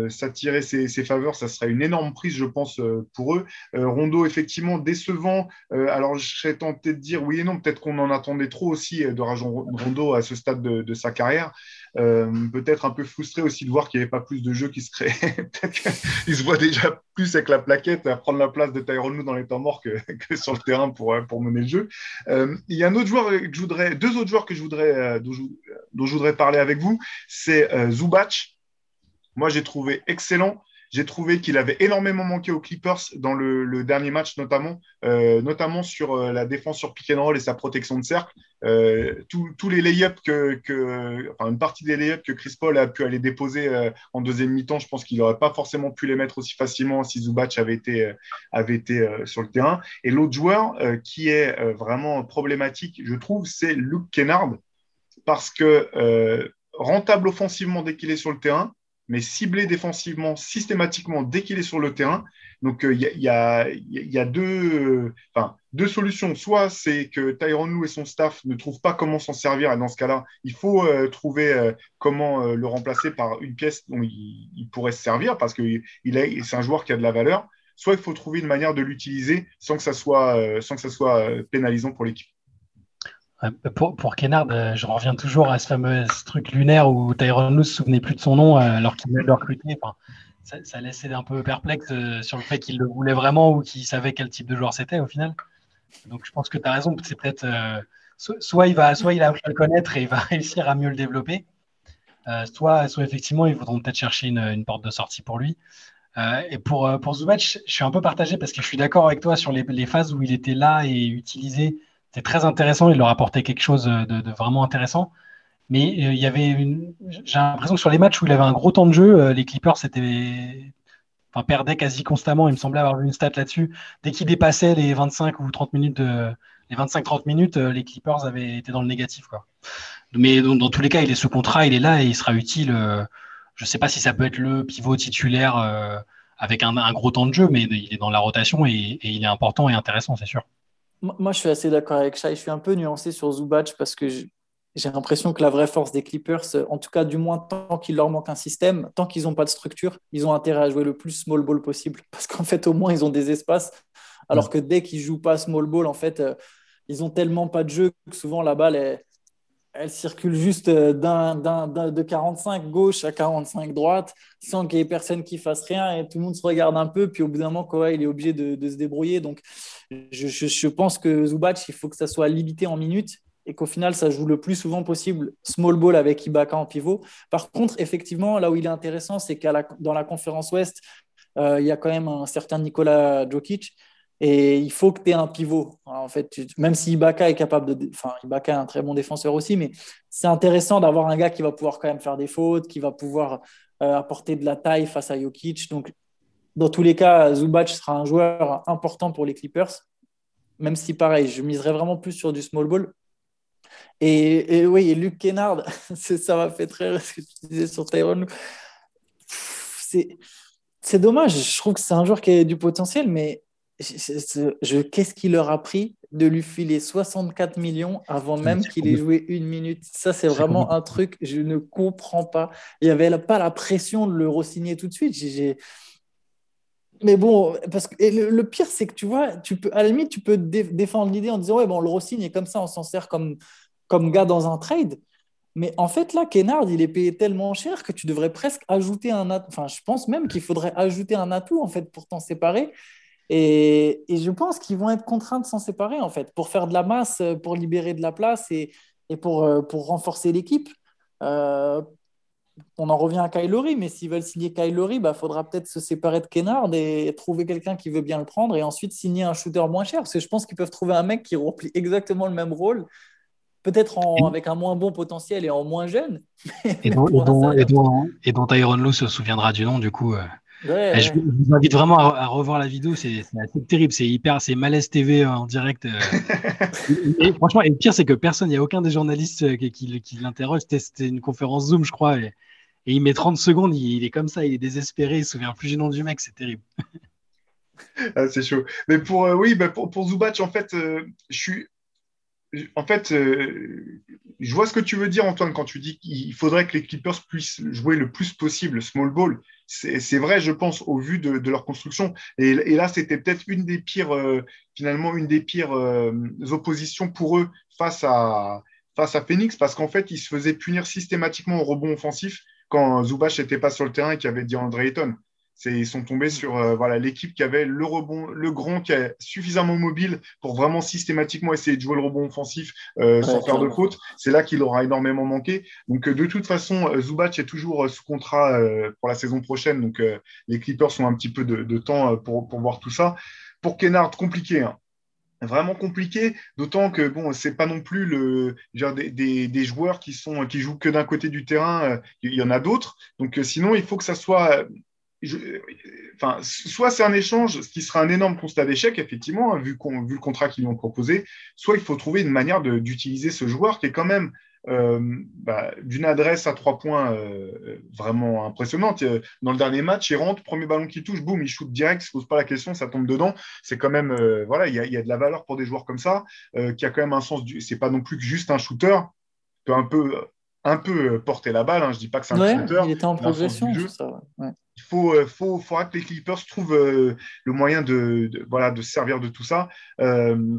Speaker 1: s'attirer ses, faveurs, ça serait une énorme prise, je pense, pour eux. Rondo, effectivement, décevant. alors, je serais tenté de dire oui et non. Peut-être qu'on en attendait trop aussi de Rajon Rondo à ce stade de, de sa carrière. Peut-être un peu frustré aussi de voir qu'il n'y avait pas plus de jeux qui se créaient. Peut-être qu'il se voit déjà plus avec la plaquette à prendre la place de Tyrone Lou dans les temps morts que, que, sur le terrain pour, pour mener le jeu. Euh, il y a un autre joueur que je voudrais, deux autres joueurs que je voudrais, euh, dont, je, voudrais parler avec vous. C'est euh, Zubac. Moi, j'ai trouvé excellent. J'ai trouvé qu'il avait énormément manqué aux Clippers dans le, dernier match, notamment, notamment sur la défense sur pick and roll et sa protection de cercle. tous les lay-ups que, enfin, une partie des lay-ups que Chris Paul a pu aller déposer en deuxième mi-temps, je pense qu'il n'aurait pas forcément pu les mettre aussi facilement si Zubac avait été, avait été sur le terrain. Et l'autre joueur qui est vraiment problématique, je trouve, c'est Luke Kennard, parce que rentable offensivement dès qu'il est sur le terrain, mais ciblé défensivement systématiquement dès qu'il est sur le terrain. Donc, il y, a, deux, deux solutions. Soit c'est que Tyron Lou et son staff ne trouvent pas comment s'en servir, et dans ce cas-là, il faut euh, trouver euh, comment euh, le remplacer par une pièce dont il, pourrait se servir, parce que c'est un joueur qui a de la valeur. Soit il faut trouver une manière de l'utiliser sans que sans que ça soit pénalisant pour l'équipe.
Speaker 3: Pour, pour Kennard, euh, je reviens toujours à ce fameux truc lunaire où Tyrone ne se souvenait plus de son nom euh, alors qu'il venait de le recruter. Ça, laissait un peu perplexe euh, sur le fait qu'il le voulait vraiment ou qu'il savait quel type de joueur c'était au final. Donc je pense que tu as raison. C'est peut-être soit, il va, soit il a le connaître et il va réussir à mieux le développer, soit, soit effectivement ils voudront peut-être chercher une, porte de sortie pour lui. et pour, pour je suis un peu partagé parce que je suis d'accord avec toi sur les phases où il était là et utilisé c'était très intéressant. Il leur apportait quelque chose de, vraiment intéressant. Mais euh, il y avait une... j'ai l'impression que sur les matchs où il avait un gros temps de jeu, euh, les Clippers enfin, perdaient quasi constamment. Il me semblait avoir vu une stat là-dessus. Dès qu'ils dépassaient les 25 ou 30 minutes les 25-30 minutes, euh, les Clippers avaient été dans le négatif. Quoi. Mais dans, tous les cas, il est sous contrat, il est là et il sera utile. je ne sais pas si ça peut être le pivot titulaire avec un, gros temps de jeu, mais il est dans la rotation et il est important et intéressant, c'est sûr.
Speaker 2: Moi, je suis assez d'accord avec ça. Je suis un peu nuancé sur Zubac parce que j'ai l'impression que la vraie force des Clippers, en tout cas du moins tant qu'il leur manque un système, tant qu'ils n'ont pas de structure, ils ont intérêt à jouer le plus small ball possible. Parce qu'en fait, au moins, ils ont des espaces. Alors que dès qu'ils jouent pas small ball, en fait, euh, ils ont tellement pas de jeu que souvent la balle, elle, circule juste euh, de 45 gauche à 45 droite, sans qu'il y ait personne qui fasse rien et tout le monde se regarde un peu. Puis au bout d'un moment, il est obligé de, se débrouiller. Donc, je, pense que Zubac, il faut que ça soit limité en minutes et qu'au final, ça joue le plus souvent possible small ball avec Ibaka en pivot. Par contre, effectivement, là où il est intéressant, c'est qu'à la, dans la conférence Ouest, euh, il y a quand même un certain Nikola Jokic. Et il faut que tu aies un pivot. en fait, même si Ibaka est capable de. Enfin, Ibaka est un très bon défenseur aussi, mais c'est intéressant d'avoir un gars qui va pouvoir quand même faire des fautes, qui va pouvoir euh, apporter de la taille face à Jokic. Donc, dans tous les cas, Zubac sera un joueur important pour les Clippers. Même si, pareil, je miserais vraiment plus sur du small ball. Et, oui, et Luc Kennard, ça m'a fait très rire ce que tu disais sur Tyrone. C'est dommage, je trouve que c'est un joueur qui a du potentiel, mais qu'est-ce qu'il leur a pris de lui filer 64 millions avant même qu'il ait joué une minute? Ça, c'est vraiment un truc, je ne comprends pas. Il n'y avait pas la pression de le re-signer tout de suite. Mais bon, parce que le, pire, c'est que tu vois, tu peux, à la limite, tu peux défendre l'idée en disant Ouais, bon, le re-signe est comme ça, on s'en sert comme, comme gars dans un trade. Mais en fait, là, Kennard, il est payé tellement cher que tu devrais presque ajouter un atout. Enfin, je pense même qu'il faudrait ajouter un atout, en fait, pour t'en séparer. Et, et je pense qu'ils vont être contraints de s'en séparer, en fait, pour faire de la masse, pour libérer de la place et, et pour, euh, pour renforcer l'équipe. Euh, on en revient à Kylori, mais s'ils veulent signer Kylori, il bah, faudra peut-être se séparer de Kennard et trouver quelqu'un qui veut bien le prendre et ensuite signer un shooter moins cher. Parce que je pense qu'ils peuvent trouver un mec qui remplit exactement le même rôle peut-être avec un moins bon potentiel et en moins jeune.
Speaker 3: Et dont, et, dont, Tyron Lou se souviendra du nom, du coup. Euh. Eh, je, vous invite vraiment à, revoir la vidéo, c'est assez terrible, c'est hyper, c'est malaise TV en direct. Euh. et, franchement, et le pire, c'est que personne, il n'y a aucun des journalistes euh, qui, qui, l'interroge. C'était une conférence Zoom, je crois, et, il met 30 secondes, il, est comme ça, il est désespéré, il se souvient plus du nom du mec, c'est terrible.
Speaker 1: Ah, c'est chaud. Mais pour, oui, bah, pour, pour Zubac, en fait, je suis en fait, euh, je vois ce que tu veux dire, Antoine, quand tu dis qu'il faudrait que les Clippers puissent jouer le plus possible small ball. C'est vrai, je pense, au vu de, leur construction. Et, là, c'était peut-être une des pires, euh, finalement, une des pires euh, oppositions pour eux face à, Phoenix, parce qu'en fait, ils se faisaient punir systématiquement au rebond offensif quand Zubac n'était pas sur le terrain et qu'il y avait dit André Ayton ils sont tombés sur euh, voilà l'équipe qui avait le rebond, le grand qui est suffisamment mobile pour vraiment systématiquement essayer de jouer le rebond offensif euh, sans faire de faute. C'est là qu'il aura énormément manqué. Donc euh, de toute façon, Zubac est toujours sous contrat pour la saison prochaine. Donc les Clippers ont un petit peu de, temps pour, pour, voir tout ça. Pour Kennard, compliqué. Hein vraiment compliqué, d'autant que bon, c'est pas non plus le genre des, des, joueurs qui sont qui jouent que d'un côté du terrain, il y en a d'autres. Donc sinon, il faut que ça soit enfin, soit c'est un échange, ce qui sera un énorme constat d'échec, effectivement, hein, vu, vu, le contrat qu'ils lui ont proposé, soit il faut trouver une manière d'utiliser ce joueur qui est quand même euh, bah, d'une adresse à trois points euh, vraiment impressionnante. Euh, dans le dernier match, il rentre, premier ballon qui touche, boum, il shoot direct, il ne se pose pas la question, ça tombe dedans. C'est quand même, voilà, il y, y, a de la valeur pour des joueurs comme ça, qui a quand même un sens du. C'est pas non plus que juste un shooter, peut un peu un peu porter la balle. Hein. Je ne dis pas que c'est un shooter.
Speaker 2: Il était en progression, ça.
Speaker 1: Ouais il faut, euh, faut, faudra que les Clippers trouvent euh, le moyen de, voilà, de se servir de tout ça. Euh,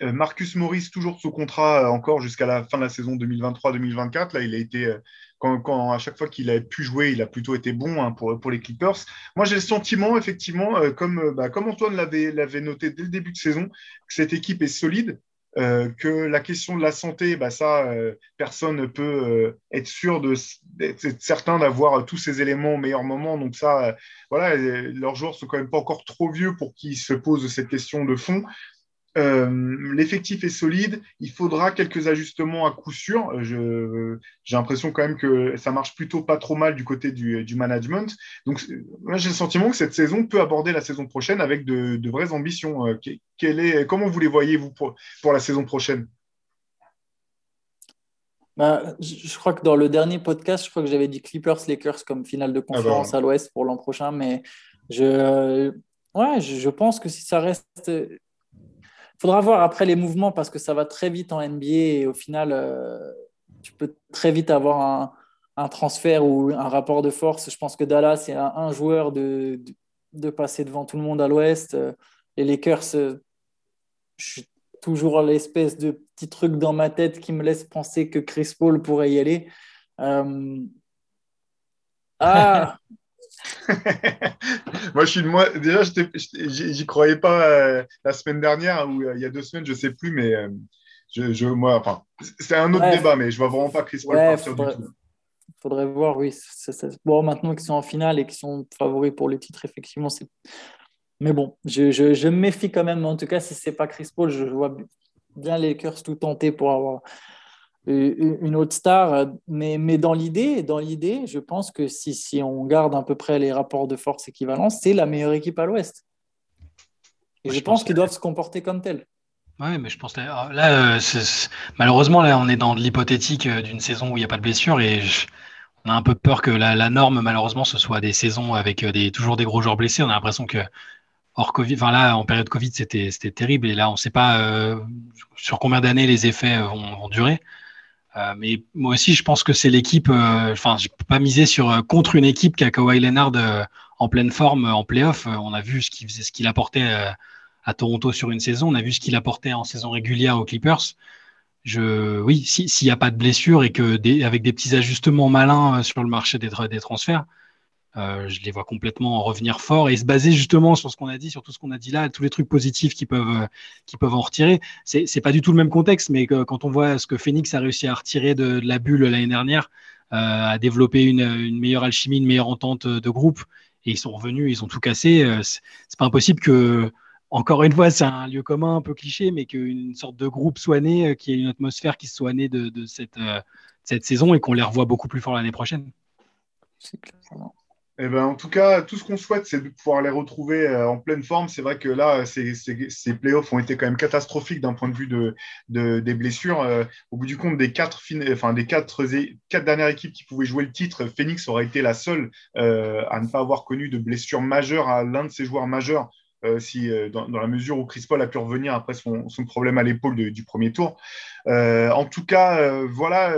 Speaker 1: Marcus Morris, toujours sous contrat encore jusqu'à la fin de la saison 2023-2024. Là, il a été, quand, à chaque fois qu'il a pu jouer, il a plutôt été bon hein, pour, pour les Clippers. Moi, j'ai le sentiment, effectivement, comme, bah, comme Antoine l'avait noté dès le début de saison, que cette équipe est solide. Euh, que la question de la santé, bah ça, euh, personne ne peut euh, être sûr de d'être certain d'avoir tous ces éléments au meilleur moment. Donc ça, voilà, leurs joueurs sont quand même pas encore trop vieux pour qu'ils se posent cette question de fond. Euh, l'effectif est solide. Il faudra quelques ajustements à coup sûr. Euh, j'ai l'impression quand même que ça marche plutôt pas trop mal du côté du, management. Donc, moi, j'ai le sentiment que cette saison peut aborder la saison prochaine avec de, vraies ambitions. Euh, est, comment vous les voyez, vous, pour, la saison prochaine?
Speaker 2: Bah, je crois que dans le dernier podcast, je crois que j'avais dit Clippers-Lakers comme finale de ah bah conférence à l'Ouest pour l'an prochain, mais je, ouais, je pense que si ça reste faudra voir après les mouvements parce que ça va très vite en NBA et au final, euh, tu peux très vite avoir un, un, transfert ou un rapport de force. Je pense que Dallas, c'est un, un, joueur de, de, passer devant tout le monde à l'ouest. Les Lakers, je suis toujours l'espèce de petit truc dans ma tête qui me laisse penser que Chris Paul pourrait y aller. Euh,
Speaker 1: ah Moi, je suis de moi. Déjà, j'y croyais pas euh, la semaine dernière ou euh, il y a deux semaines, je sais plus, mais je, je, moi, enfin, c'est un autre débat, mais je vois vraiment pas Chris Paul partir
Speaker 2: faudrait,
Speaker 1: du tout.
Speaker 2: Faudrait voir, oui. Bon, maintenant qu'ils sont en finale et qu'ils sont favoris pour les titres, effectivement, c'est. Mais bon, je, je, je, me méfie quand même. En tout cas, si c'est pas Chris Paul, je vois bien les Lakers tout tenter pour avoir une autre star. Mais, mais dans l'idée, dans l'idée, je pense que si, si on garde à peu près les rapports de force équivalents, c'est la meilleure équipe à l'Ouest. Et je, pense, qu'ils doivent se comporter comme tel.
Speaker 3: Oui, mais je pense là, là euh, malheureusement, là, on est dans l'hypothétique euh, d'une saison où il n'y a pas de blessure et on a un peu peur que la, la, norme, malheureusement, ce soit des saisons avec euh, des, toujours des gros joueurs blessés. On a l'impression que hors Covid, enfin là, en période Covid, c'était terrible et là, on ne sait pas sur combien d'années les effets vont, vont durer. Euh, mais moi aussi, je pense que c'est l'équipe. Euh, enfin, je peux pas miser sur euh, contre une équipe qui a Kawhi Leonard en pleine forme en playoff. on a vu ce qu'il faisait, ce qu'il apportait à Toronto sur une saison. On a vu ce qu'il apportait en saison régulière aux Clippers. Je, oui, s'il n'y a pas de blessure et que des, avec des petits ajustements malins sur le marché des, des transferts, euh, je les vois complètement revenir fort et se baser justement sur ce qu'on a dit, sur tout ce qu'on a dit là, tous les trucs positifs qui peuvent, euh, qui peuvent en retirer. C'est, c'est pas du tout le même contexte, mais quand on voit ce que Phoenix a réussi à retirer de, la bulle l'année dernière, euh, à développer une, meilleure alchimie, une meilleure entente de groupe, et ils sont revenus, ils ont tout cassé. C'est, c'est pas impossible que, encore une fois, c'est un lieu commun un peu cliché, mais qu'une sorte de groupe soit né, qu'il y ait une atmosphère qui soit née de, cette, saison et qu'on les revoit beaucoup plus fort l'année prochaine.
Speaker 2: C'est clairement.
Speaker 1: Eh ben, en tout cas, tout ce qu'on souhaite, c'est de pouvoir les retrouver euh, en pleine forme. C'est vrai que là, ces, ces, playoffs ont été quand même catastrophiques d'un point de vue de, de des blessures. Euh, au bout du compte, des quatre, enfin, des quatre, quatre dernières équipes qui pouvaient jouer le titre, Phoenix aurait été la seule euh, à ne pas avoir connu de blessure majeure à l'un de ses joueurs majeurs euh, si, euh, dans, la mesure où Chris Paul a pu revenir après son, problème à l'épaule du premier tour. Euh, en tout cas, voilà,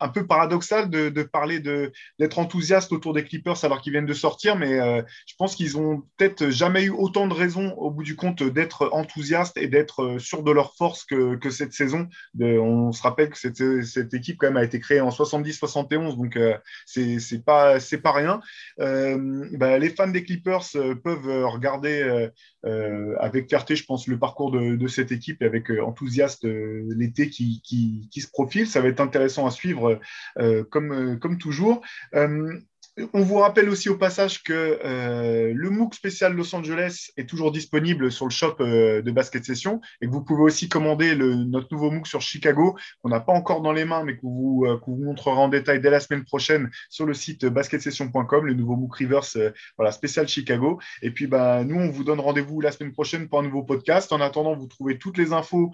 Speaker 1: un peu paradoxal de, parler d'être enthousiaste autour des Clippers alors qu'ils viennent de sortir, mais je pense qu'ils ont peut-être jamais eu autant de raisons au bout du compte d'être enthousiastes et d'être sûrs de leur force que, cette saison. On se rappelle que cette, cette, équipe quand même a été créée en 70-71, donc c'est pas pas rien. Bah, les fans des Clippers peuvent regarder euh, avec fierté, je pense, le parcours de, cette équipe et avec euh, enthousiasme euh, l'été qui, se profile. Ça va être intéressant à suivre comme toujours. On vous rappelle aussi au passage que euh, le MOOC spécial Los Angeles est toujours disponible sur le shop euh, de Basket Session et que vous pouvez aussi commander notre nouveau MOOC sur Chicago qu'on n'a pas encore dans les mains mais qu'on vous, euh, vous montrera en détail dès la semaine prochaine sur le site basketsession.com, le nouveau MOOC Reverse voilà, spécial Chicago. Et puis bah, nous, on vous donne rendez-vous la semaine prochaine pour un nouveau podcast. En attendant, vous trouvez toutes les infos,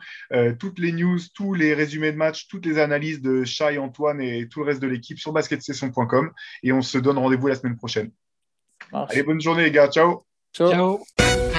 Speaker 1: toutes les news, tous les résumés de match, toutes les analyses de Shai, Antoine et tout le reste de l'équipe sur basketsession.com et on se donne rendez-vous la semaine prochaine. Allez, bonne journée les gars. Ciao.
Speaker 2: Ciao. Ciao.